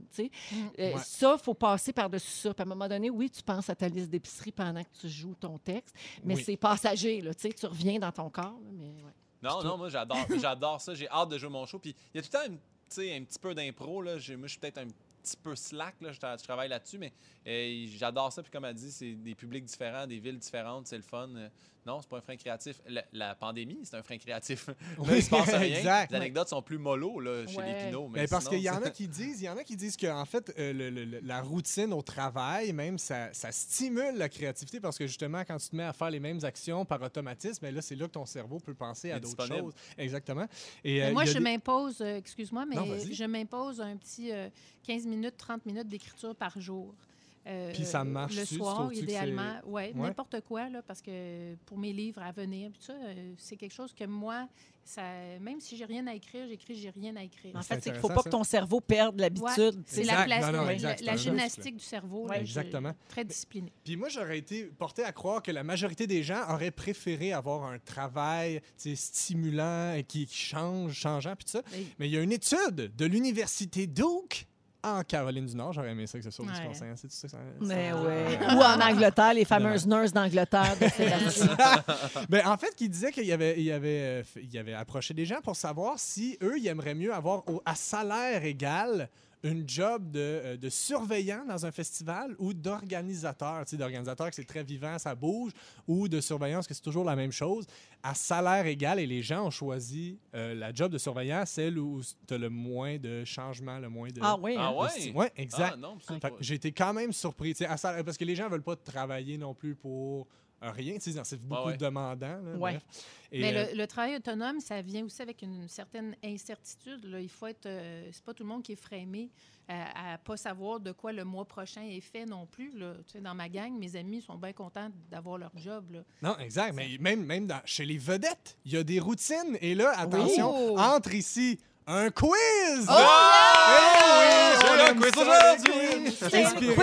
sais. Mm. Euh, Ouais. Ça, il faut passer par-dessus ça. Puis à un moment donné, oui, tu penses à ta liste d'épicerie pendant que tu joues ton texte, mais Oui. c'est passager. Là, tu reviens dans ton corps. là, mais, ouais. Non, non, moi, j'adore, *laughs* j'adore ça. J'ai hâte de jouer mon show. Puis il y a tout le temps une- un petit peu d'impro. là. Moi, je suis peut-être un petit peu slack. Là. Je travaille là-dessus, mais euh, j'adore ça. Puis comme elle dit, c'est des publics différents, des villes différentes. C'est le fun. Non, c'est pas un frein créatif. La, la pandémie, c'est un frein créatif. *laughs* Là, Oui, il se passe rien. exact. Les anecdotes sont plus mollo là, chez Ouais. les Pinots. Mais parce qu'il y en a qui disent, il y en a qui disent que en fait euh, le- le- le- la routine au travail même ça, ça stimule la créativité parce que justement quand tu te mets à faire les mêmes actions par automatisme, ben là c'est là que ton cerveau peut penser à d'autres choses. Exactement. Et Mais euh, moi, je des- m'impose, euh, excuse-moi, mais Non, je m'impose un petit euh, 15 minutes, 30 minutes d'écriture par jour. Euh, Puis ça marche-tu? Le soir, idéalement. Oui, Ouais. n'importe quoi, là, parce que pour mes livres à venir, puis ça, euh, c'est quelque chose que moi, ça, même si j'ai rien à écrire, j'écris, j'ai rien à écrire. En fait, c'est qu'il ne faut pas que ton cerveau perde l'habitude. Ouais, c'est la, place, Non, non, la- exact, la, c'est un muscle. gymnastique du cerveau. là, Ouais, exactement. Très discipliné. Puis moi, j'aurais été porté à croire que la majorité des gens auraient préféré avoir un travail stimulant et qui, qui change, changeant, puis tout ça. Mais- Mais il y a une étude de l'université Duke en Caroline du Nord. J'aurais aimé ça que ce soit au Ouais. Wisconsin. C'est ça, ça- Mais ça- ouais. *laughs* Ou en Angleterre, les fameuses nurses d'Angleterre de *laughs* Sébastien. Ben, en fait, qui disait qu'il y avait, il y avait, euh, il y avait approché des gens pour savoir si eux, ils aimeraient mieux avoir au- à salaire égal une job de, euh, de surveillant dans un festival ou d'organisateur. Tu sais, d'organisateur, que c'est très vivant, ça bouge, ou de surveillance, que c'est toujours la même chose, à salaire égal. Et les gens ont choisi euh, la job de surveillant, celle où tu as le moins de changements, le moins de. Ah oui, Ah hein? ouais? Ouais, exact. Ah, j'ai été quand même surpris. tu sais, à salaire- parce que les gens veulent pas travailler non plus pour rien. C'est beaucoup Ouais, ouais. demandant. là, Ouais. bref. Et, Mais euh, le, le travail autonome, ça vient aussi avec une certaine incertitude. là. Il faut être. euh, c'est pas tout le monde qui est frémé à, à pas savoir de quoi le mois prochain est fait non plus. Là. Tu sais, dans ma gang, mes amis sont bien contents d'avoir leur job. Là. Non, exact. Mais même, même dans- chez les vedettes, il y a des routines. Et là, attention, Oui. entre ici un quiz! Oh, Eh oui, J'ai le j'aime quiz aujourd'hui! C'est le quiz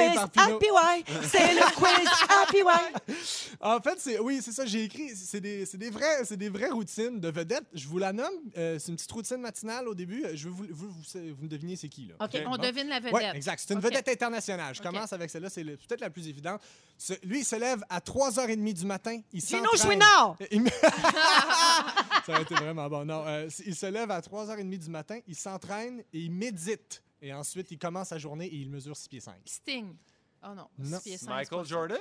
Why. C'est le quiz Happy Why. *laughs* En fait, c'est oui, c'est ça. J'ai écrit. C'est des, c'est des vrais, c'est des vraies routines de vedettes. Je vous la nomme. euh, c'est une petite routine matinale au début. Je veux vous, vous, vous, vous me deviniez c'est qui là. OK, on Bon. devine la vedette. Exact. C'est une vedette internationale. Je commence avec celle-là. C'est peut-être la plus évidente. Ce- lui, il se lève à 3h30 du matin. Il Gino. Chouinard. *laughs* Ça a été vraiment bon. Non, euh, il se lève à 3h30 du matin, il s'entraîne et il médite. Et ensuite, il commence sa journée et il mesure 6 pieds 5. Sting. Oh non. Non. six pieds cinq, c'est Michael pas ça. Jordan?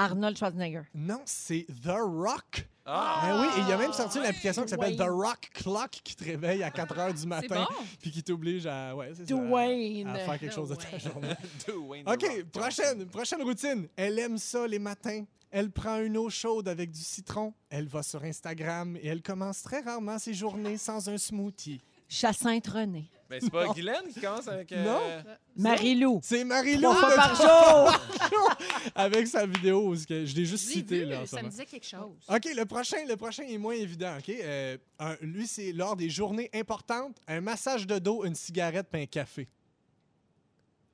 Arnold Schwarzenegger. Non, c'est The Rock. Ah! Ah oui, et il y a même sorti une ouais. application qui s'appelle Dwayne. The Rock Clock qui te réveille à 4 h du matin bon. puis qui t'oblige à, ouais, c'est ça, à- Dwayne. à faire quelque chose de ta Dwayne. journée. *laughs* Dwayne The OK, Rock prochaine, prochaine routine. Elle aime ça les matins. Elle prend une eau chaude avec du citron. Elle va sur Instagram et elle commence très rarement ses journées sans un smoothie. Jacinthe René. Mais c'est pas Guylaine qui commence avec. euh, Non. Marie-Lou. C'est Marie-Lou Trois par jour. *laughs* avec sa vidéo. que- Je l'ai juste cité. vu, Là, ça me disait quelque chose. OK, le prochain, le prochain est moins évident. OK? Euh, un- lui, c'est lors des journées importantes, un massage de dos, une cigarette puis un café.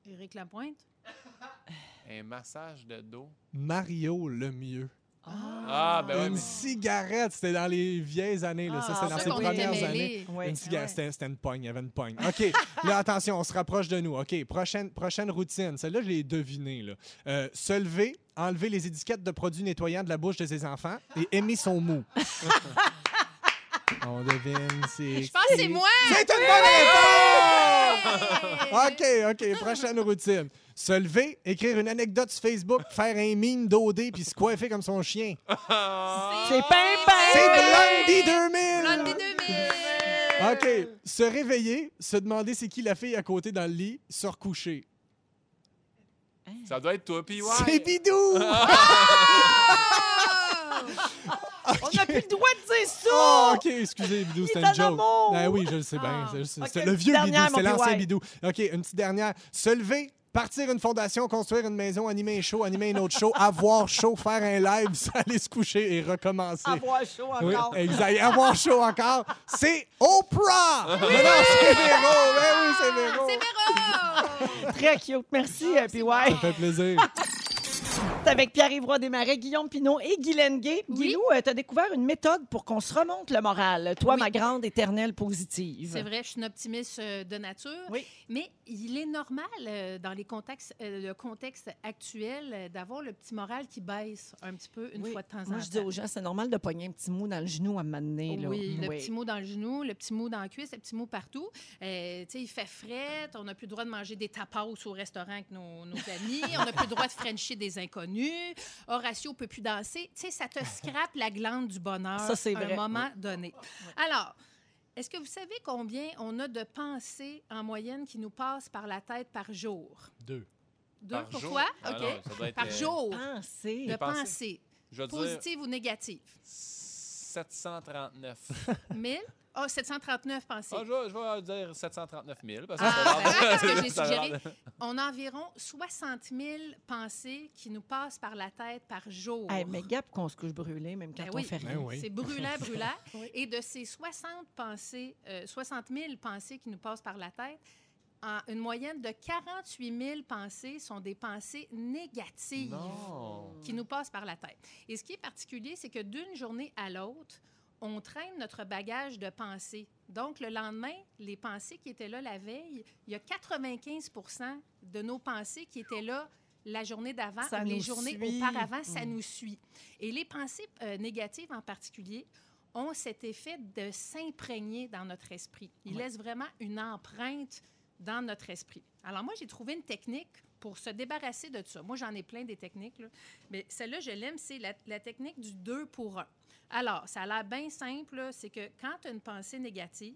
Éric Lapointe? Un massage de dos. Mario le mieux. Ah, ben ouais, une mais. cigarette, c'était dans les vieilles années. Là. ça, Ah, c'était dans ses premières années. Ouais. Une cigarette, ouais. c'était, c'était une pogne, il y avait une pogne. OK, là, attention, on se rapproche de nous. OK, prochaine, prochaine routine. Celle-là, je l'ai devinée. Là. Euh, se lever, enlever les étiquettes de produits nettoyants de la bouche de ses enfants et aimer son mou. *laughs* on devine, c'est... Je pense que c'est moi! C'est une bonne réponse! *laughs* OK, OK, prochaine routine. Se lever, écrire une anecdote sur Facebook, faire un mime d'OD puis se coiffer comme son chien. C'est Pimpin. C'est Blondie 2000! Blondie 2000! OK. Se réveiller, se demander c'est qui la fille à côté dans le lit, se recoucher. Ça doit être toi, puis ouais. C'est Bidou! *laughs* *laughs* On n'a plus le droit de dire ça. Oh, OK, excusez, Bidou, c'était une joke. Ben oui, je le sais bien. Ah. c'est- c'est- le vieux petite Bidou, mon l'ancien. Bidou. OK, une petite dernière. Se lever, partir une fondation, construire une maison, animer un show, animer un autre show, *laughs* avoir chaud, faire un live, *laughs* aller se coucher et recommencer. Avoir chaud Oui, encore. exact. Avoir chaud encore, c'est Oprah! *laughs* Mais non, c'est Véro! Ben oui, c'est Véro! C'est Véro! Très cute. Merci, Happy Ça Why. fait plaisir. Avec Pierre-Yves Desmarais, Guillaume Pinot et Guylaine Gay. Oui. Guilou, tu as découvert une méthode pour qu'on se remonte le moral. Toi, Oui. ma grande éternelle positive. C'est vrai, je suis une optimiste euh, de nature. Oui. Mais il est normal, euh, dans les contextes, euh, le contexte actuel, euh, d'avoir le petit moral qui baisse un petit peu une Oui. fois de temps en Moi, temps. je dis aux gens, c'est normal de pogner un petit mou dans le genou à m'amener. Oui, le petit mot dans le genou, le petit mot dans la cuisse, le petit mot partout. Euh, tu sais, il fait frais, on n'a plus le droit de manger des tapas au restaurant avec nos, nos amis, on n'a plus le droit de frencher des inconnus, Horatio peut plus danser. Tu sais, ça te *laughs* scrape la glande du bonheur Ça, c'est à vrai. un moment donné. Alors, est-ce que vous savez combien on a de pensées en moyenne qui nous passent par la tête par jour? Deux. Deux, Par jour? pourquoi? Ah non, par euh, jour, de pensées. dire positives ou négatives? 739. 1000? Ah, 739 pensées. Ah, je, vais, je vais dire 739 000. Parce que Ah, ben, *laughs* ce que j'ai suggéré. On a environ 60 000 pensées qui nous passent par la tête par jour. Hey, mais gap qu'on se couche brûlé, même quand Ben on oui. fait rien. Ben oui. C'est brûlant, brûlant. *laughs* Oui. Et de ces 60, pensées, euh, 60 000 pensées qui nous passent par la tête, en- une moyenne de 48 000 pensées sont des pensées négatives Non. qui nous passent par la tête. Et ce qui est particulier, c'est que d'une journée à l'autre, on traîne notre bagage de pensées. Donc, le lendemain, les pensées qui étaient là la veille, il y a 95 de nos pensées qui étaient là la journée d'avant ou les journées suit. auparavant, ça Mm. nous suit. Et les pensées euh, négatives en particulier ont cet effet de s'imprégner dans notre esprit. Ils Ouais. laissent vraiment une empreinte dans notre esprit. Alors moi, j'ai trouvé une technique pour se débarrasser de ça. Moi, j'en ai plein des techniques, mais celle-là, je l'aime, c'est la, la technique du 2 pour 1. Alors, ça a l'air bien simple, c'est que quand tu as une pensée négative,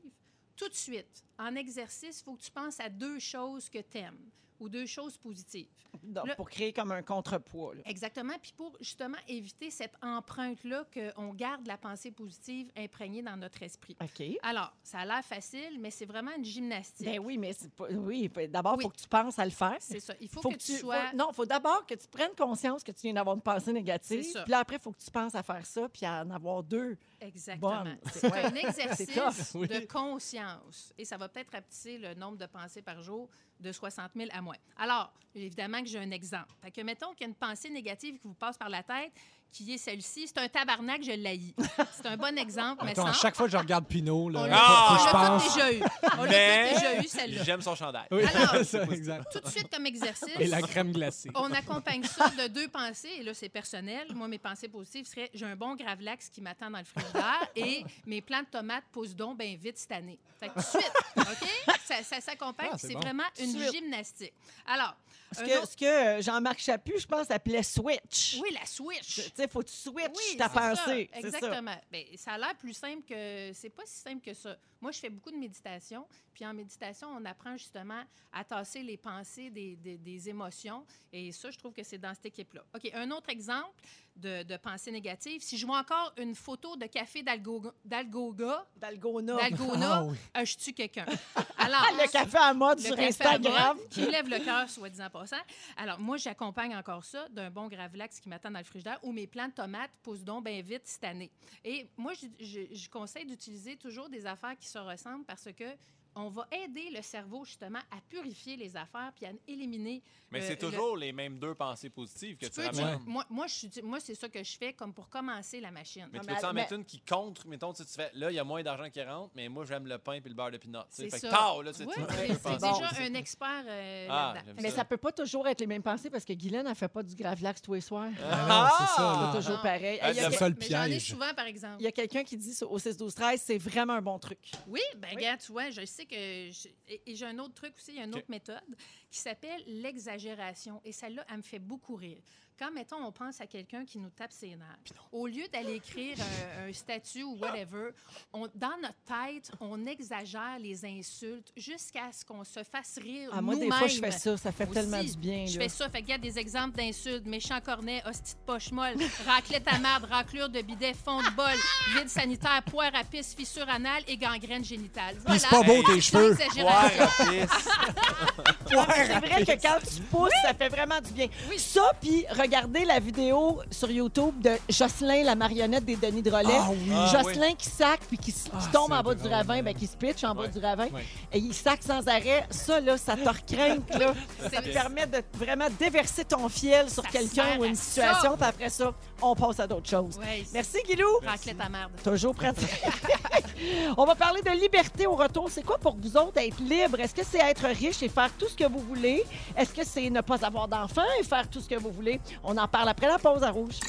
tout de suite, en exercice, il faut que tu penses à deux choses que tu aimes. Ou deux choses positives. Donc, pour créer comme un contrepoids. là. Exactement. Puis pour justement éviter cette empreinte-là qu'on garde la pensée positive imprégnée dans notre esprit. OK. Alors, ça a l'air facile, mais c'est vraiment une gymnastique. Ben oui, mais pas. Oui, ben d'abord, il Oui. faut que tu penses à le faire. C'est ça. Il faut, Faut que, tu sois... faut- non, il faut d'abord que tu prennes conscience que tu viens d'avoir une pensée négative. Puis là, après, il faut que tu penses à faire ça, puis à en avoir deux. Exactement. C'est un *laughs* exercice. Oui. de conscience. Et ça va peut-être rapetisser le nombre de pensées par jour de 60 000 à moins. Alors, évidemment que j'ai un exemple. Fait que mettons qu'il y a une pensée négative qui vous passe par la tête, qui est celle-ci. C'est un tabarnak, je l'haïs. *laughs* C'est un bon exemple, mais à sans... chaque fois que je regarde Pinot, là, On l'a Ah! déjà eu. On l'a Mais- déjà eu, celle-là. J'aime son chandail. Oui, Alors- *laughs* c'est ça, exact. Tout de suite comme exercice. Et la crème glacée. On accompagne ça de deux pensées, et là, c'est personnel. Moi, mes pensées positives seraient j'ai un bon gravlax qui m'attend dans le frigidaire *laughs* et mes plants de tomates poussent donc bien vite cette année. Fait que tout de suite, OK? Ça, ça s'accompagne, Ah, c'est c'est bon. vraiment une Suite. gymnastique. Alors, Ce que, autre- que euh, Jean-Marc Chaput, je pense, appelait switch. oui, la switch. Tu sais, faut que tu switches Oui, ta ça, pensée. C'est ça. Exactement. Ben, ça a l'air plus simple que. C'est pas si simple que ça. Moi, je fais beaucoup de méditation. Puis en méditation, on apprend justement à tasser les pensées des, des- des émotions. Et ça, je trouve que c'est dans cette équipe-là. OK, un autre exemple de, de pensée négative. Si je vois encore une photo de café d'Algo- d'Algoga, Dalgona. d'Algona, Ah oui. euh, je tue quelqu'un. *laughs* Alors, le café à mode sur Instagram. mode qui lève le cœur, soit disant passant. Alors, moi, j'accompagne encore ça d'un bon gravlax qui m'attend dans le frigidaire où mes plants de tomates poussent donc bien vite cette année. Et moi, je, je- je conseille d'utiliser toujours des affaires qui se ressemblent parce que on va aider le cerveau justement à purifier les affaires puis à éliminer. Mais c'est le- toujours les mêmes deux pensées positives que Tu tu, peux, tu- ramènes. moi, moi, je suis- moi, c'est ça que je fais comme pour commencer la machine. Mais Non, tu mais- peux en mais- mettre une qui contre, mettons, tu tu fais, là, il y a moins d'argent qui rentre, mais moi, j'aime le pain et le beurre de pinot. C'est ça. tard, là, Oui, c'est bon. déjà un expert euh, Ah, Mais ça. ça peut pas toujours être les mêmes pensées parce que Guylaine, elle fait pas du gravlax tous les soirs. Ah non, c'est ça. C'est toujours pareil. Ah, j'en ai souvent, par exemple. il y a quelqu'un qui dit au 6 12 13 c'est vraiment un bon truc. Oui, ben regarde, tu vois, je sais que... je- et et j'ai un autre truc aussi, il y a une autre méthode qui s'appelle l'exagération. Et celle-là, elle me fait beaucoup rire. Quand, mettons, on pense à quelqu'un qui nous tape ses nerfs, au lieu d'aller écrire un, un statut ou whatever, on- dans notre tête, on exagère les insultes jusqu'à ce qu'on se fasse rire Ah, moi, des fois, je fais ça. Ça fait Aussi, tellement du bien. Je là. fais ça, fait que regarde des exemples d'insultes. Méchant cornet, hostie de poche molle, raclette à marde, raclure de bidet, fond de bol, vide sanitaire, poire à pisse, fissure anale et gangrène génitale. Puis c'est pas beau, tes cheveux. *laughs* C'est vrai que quand tu pousses, ça fait vraiment du bien. Ça, puis regardez la vidéo sur YouTube de Jocelyn, la marionnette des Denis de Relais. Ah oui. Ah, Jocelyn qui sac puis qui, Ah, tombe en bas du ravin, ben, qui se pitch en bas du ravin. Ouais. Et il sac sans arrêt. Ça, là, ça te recrainte, là. *laughs* Ça te permet de vraiment déverser ton fiel sur quelqu'un ou une situation, puis après ça, on passe à d'autres choses. Ouais, Merci, Guilou. Raclette à merde. Toujours pratique. *laughs* On va parler de liberté au retour. C'est quoi pour vous autres être libre? Est-ce que c'est être riche et faire tout ce que vous voulez? Est-ce que c'est ne pas avoir d'enfants et faire tout ce que vous voulez? On en parle après la pause à rouge.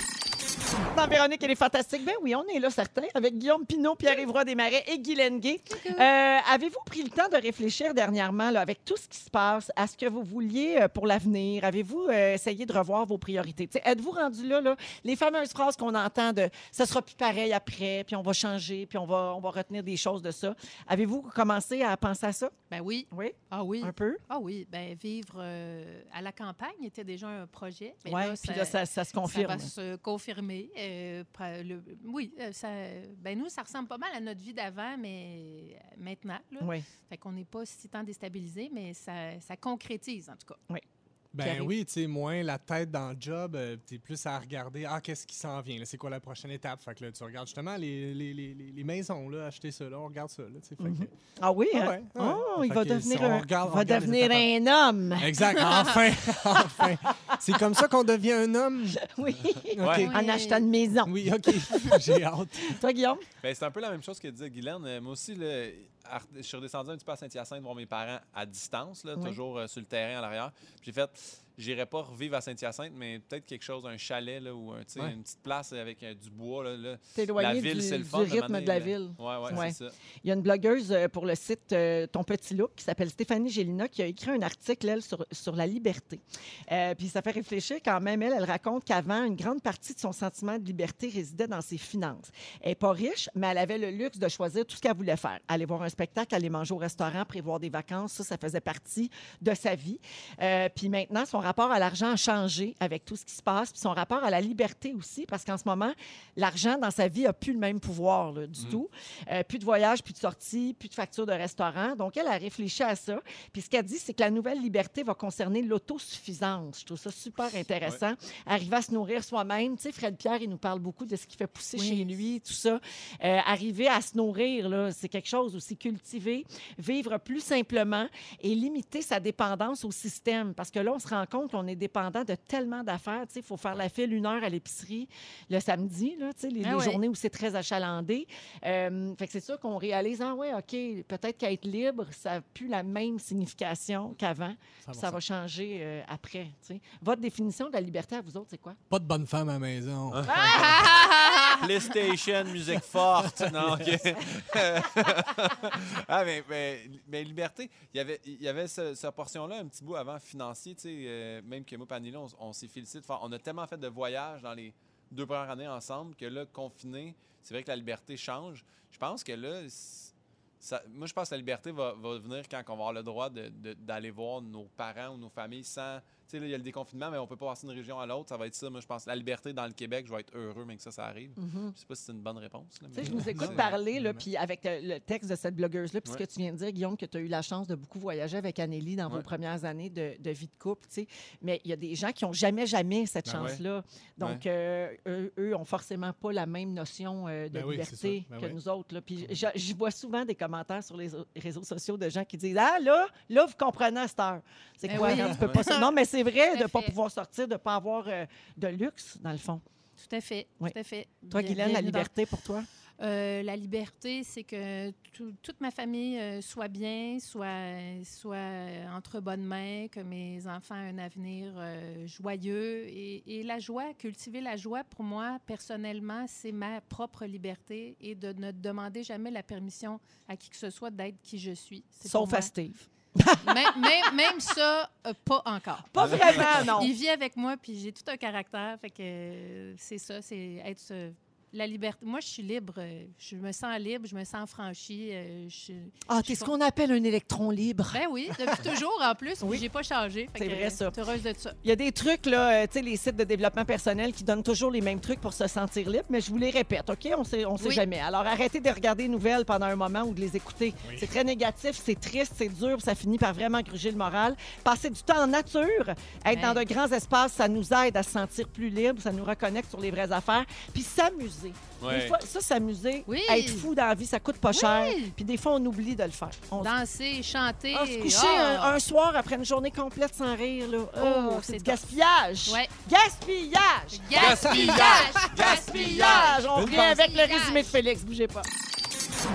Dans Véronique, elle est fantastique. Ben oui, on est là, certains, avec Guillaume Pinot, Pierre-Yves Roy Desmarais et Guy Lenguet. Euh, Avez-vous pris le temps de réfléchir dernièrement, là, avec tout ce qui se passe, à ce que vous vouliez euh, pour l'avenir? Avez-vous euh, essayé de revoir vos priorités? Êtes-vous rendu là, là, les fameuses phrases qu'on entend de « ça sera plus pareil après, puis on va changer, puis on va, on va retenir des choses de ça ». Avez-vous commencé à penser à ça? Ben oui. Oui, Ah oui. un peu? Ah oui. Ben vivre euh, à la campagne était déjà un projet. Oui, puis là, ça, ça se confirme. Ça va se confirmer. Euh, le- oui, euh, ça, ben nous, ça ressemble pas mal à notre vie d'avant, mais maintenant. Là. Oui. Fait qu'on n'est pas si tant déstabilisé, mais ça, ça concrétise, en tout cas. Ben oui, tu sais, moins la tête dans le job, euh, t'es plus à regarder, ah, qu'est-ce qui s'en vient, c'est quoi la prochaine étape? Fait que là, tu regardes justement les, les, les, maisons, là, acheter ça, là, on regarde ça, là, tu que- Ah oui? Ah hein? ouais, ouais. Oh, il va devenir, un, regarde- va devenir un homme. Exact, *laughs* enfin, enfin. C'est comme ça qu'on devient un homme? *laughs* Oui. Ouais. En achetant une maison. Oui, OK, *laughs* j'ai hâte. Toi, Guillaume? Ben, c'est un peu la même chose que disait Guylaine. Euh, Moi aussi, là, à- je suis redescendu un petit peu à Saint-Hyacinthe voir mes parents à distance, là, Oui. toujours euh, sur le terrain à l'arrière. J'ai fait. J'irais pas revivre à Saint-Hyacinthe, mais peut-être quelque chose, un chalet là, ou un, Ouais. une petite place avec euh, du bois. Là, là. La T'éloigner ville, du, c'est le du fun. rythme de la ville. Oui, ouais, Ouais. c'est ça. Il y a une blogueuse euh, pour le site euh, Ton Petit Look qui s'appelle Stéphanie Gélina qui a écrit un article, elle, sur, sur la liberté. Euh, puis ça fait réfléchir quand même. Elle, elle raconte qu'avant, une grande partie de son sentiment de liberté résidait dans ses finances. Elle n'est pas riche, mais elle avait le luxe de choisir tout ce qu'elle voulait faire. Aller voir un spectacle, aller manger au restaurant, prévoir des vacances, ça, ça faisait partie de sa vie. Euh, puis maintenant, son rapport à l'argent a changé avec tout ce qui se passe, puis son rapport à la liberté aussi, parce qu'en ce moment, l'argent dans sa vie a plus le même pouvoir là, du tout. Euh, plus de voyages, plus de sorties, plus de factures de restaurant. Donc, elle a réfléchi à ça. Puis, ce qu'elle dit, c'est que la nouvelle liberté va concerner l'autosuffisance. Je trouve ça super intéressant. Arriver à se nourrir soi-même. Tu sais, Fred Pierre, il nous parle beaucoup de ce qui fait pousser Oui. chez lui, tout ça. Euh, arriver à se nourrir, là, c'est quelque chose aussi. Cultiver, vivre plus simplement et limiter sa dépendance au système. Parce que là, on se rend compte qu'on est dépendant de tellement d'affaires. Tu sais, il faut faire la file une heure à l'épicerie le samedi, là, tu sais, les, Ah les journées où c'est très achalandé. Euh, fait que c'est sûr qu'on réalise, ah ouais, OK, peut-être qu'être libre, ça n'a plus la même signification qu'avant. Ça va changer euh, après. tu sais. Votre définition de la liberté à vous autres, c'est quoi? Pas de bonne femme à la maison. *laughs* PlayStation, musique forte. Non, OK. ah, mais, mais, mais liberté, il y avait, il y avait ce- cette portion-là un petit bout avant financier, tu sais, euh, même que moi, Panilo, on, on s'est félicité. faire- On a tellement fait de voyages dans les deux premières années ensemble que là, confiné, c'est vrai que la liberté change. Je pense que là, moi, je pense que la liberté va, va venir quand on va avoir le droit d'aller voir nos parents ou nos familles sans. Tu sais, il y a le déconfinement, mais on peut pas passer d'une région à l'autre. Ça va être ça. Moi, je pense la liberté dans le Québec, je vais être heureux, mais que ça, ça arrive. Je sais pas si c'est une bonne réponse. là, Tu sais, mais- je vous écoute parler, là, puis avec le, le texte de cette blogueuse-là, puis ce Ouais. que tu viens de dire, Guillaume, que tu as eu la chance de beaucoup voyager avec Anneli dans vos premières années de, de vie de couple, tu sais. Mais il y a des gens qui n'ont jamais, jamais cette Ben ouais. chance-là. Donc, euh, eux, eux ont forcément pas la même notion euh, de Ben liberté. Ben que oui. nous autres. là. Puis je, je vois souvent des commentaires sur les réseaux sociaux de gens qui disent Ah, là, là, vous comprenez à cette heure. C'est quoi? oui. quand tu peux pas? *laughs* Non, mais c'est vrai Tout de ne pas pouvoir sortir, de ne pas avoir euh, de luxe, dans le fond. Tout à fait. Oui. Tout à fait. Toi, Bien- Guylaine, la dans- liberté pour toi? Euh, la liberté, c'est que tout- toute ma famille euh, soit bien, soit, soit entre bonnes mains, que mes enfants aient un avenir euh, joyeux. Et, et la joie, cultiver la joie, pour moi, personnellement, c'est ma propre liberté et de ne demander jamais la permission à qui que ce soit d'être qui je suis. C'est Sauf à Steve. *laughs* Même, même- même ça, euh, pas encore. Pas vraiment, non. Il vit avec moi, puis j'ai tout un caractère. Fait que euh, c'est ça, c'est être euh, la liberté. Moi, je suis libre. euh, Je me sens libre, je me sens franchie. euh, je- Ah, t'es ce qu'on appelle un électron libre. Ben oui, depuis toujours en plus. Oui. J'ai pas changé. C'est vrai, ça. je suis heureuse de ça. Il y a des trucs, là, euh, tu sais, les sites de développement personnel qui donnent toujours les mêmes trucs pour se sentir libre, mais je vous les répète, OK? On sait, on sait Oui. jamais. Alors, arrêtez de regarder les nouvelles pendant un moment ou de les écouter. Oui. C'est très négatif, c'est triste, c'est dur, ça finit par vraiment gruger le moral. Passer du temps en nature, être Ouais. dans de grands espaces, ça nous aide à se sentir plus libre, ça nous reconnecte sur les vraies affaires. Puis s'amuser. Ouais. Des fois, ça, s'amuser, Oui. être fou dans la vie, ça coûte pas cher. Puis des fois, on oublie de le faire. On Danser, chanter. ah, se coucher ah! un, un soir après une journée complète sans rire, là. Oh, Oh, c'est du gaspillage. Ouais. Gaspillage! Gaspillage! Gaspillage! On revient avec le résumé de Félix. Bougez pas.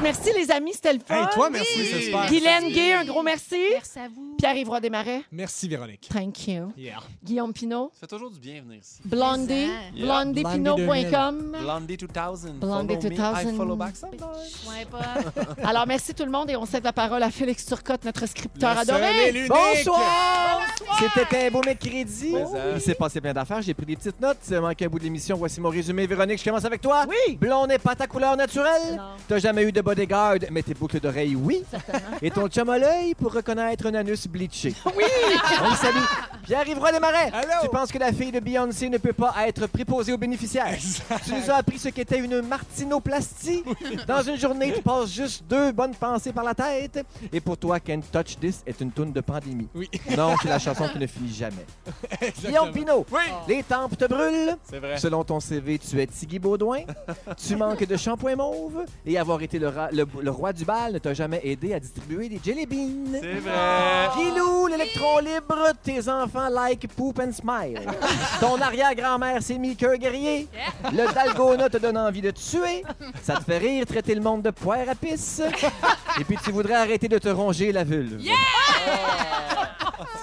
Merci, les amis. C'était le fun. Hey, toi, merci, Oui. c'est super. Guylaine Gay, un gros merci. Merci à vous. Pierre-Yves Desmarais. Merci, Véronique. Thank you. Yeah. Guillaume Pinot. Ça fait toujours du bien venir ici. Blondie. Yeah. Blondiepinot.com. Blondie 2000. Blondie Follow me, 2000. I follow back sometimes. Ouais, pas. *laughs* Alors, merci tout le monde et on cède la parole à Félix Turcotte, notre scripteur Le seul et adoré. l'unique. Bonsoir! C'était un beau mercredi. Mais. Il s'est passé plein d'affaires. J'ai pris des petites notes. Il manquait un bout de l'émission. Voici mon résumé. Véronique, je commence avec toi. Oui. Blond n'est pas ta couleur naturelle. Non, T'as jamais eu de bodyguard, mais tes boucles d'oreilles, oui. certainement. Et ton chum à l'œil pour reconnaître un anus bleaché. Oui! On le salue. Pierre-Yves Roy Desmarais. Allô? Tu penses que la fille de Beyoncé ne peut pas être préposée aux bénéficiaires? Tu nous as appris ce qu'était une martinoplastie. Dans une journée, tu passes juste deux bonnes pensées par la tête. Et pour toi, Can't Touch This est une toune de pandémie. Oui. Non, c'est la chanson qui ne finit jamais. Guillaume Pinot, Oui. les tempes te brûlent. C'est vrai. Selon ton CV, tu es Tiggy Baudouin. tu manques de shampoing mauve. Et avoir été le, ra- le- le roi du bal ne t'a jamais aidé à distribuer des jelly beans. C'est vrai. Guilou, l'électron libre, tes enfants like poop and smile. *laughs* Ton arrière-grand-mère s'est mis cœur guerrier. Le dalgona te donne envie de te tuer. Ça te fait rire traiter le monde de poire à pisse. *laughs* Et puis tu voudrais arrêter de te ronger la vulve. *laughs*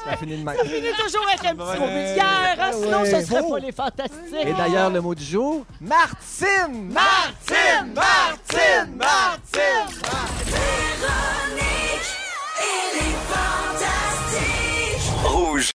Ça finit de même. Ça finit toujours avec un petit mot vulgaire, hein, sinon ouais, ce serait beau. pas les fantastiques. Et d'ailleurs, le mot du jour, Martine! Martine! Martine! Martine! Martine! Martine! Véronique et les fantastiques! Rouge!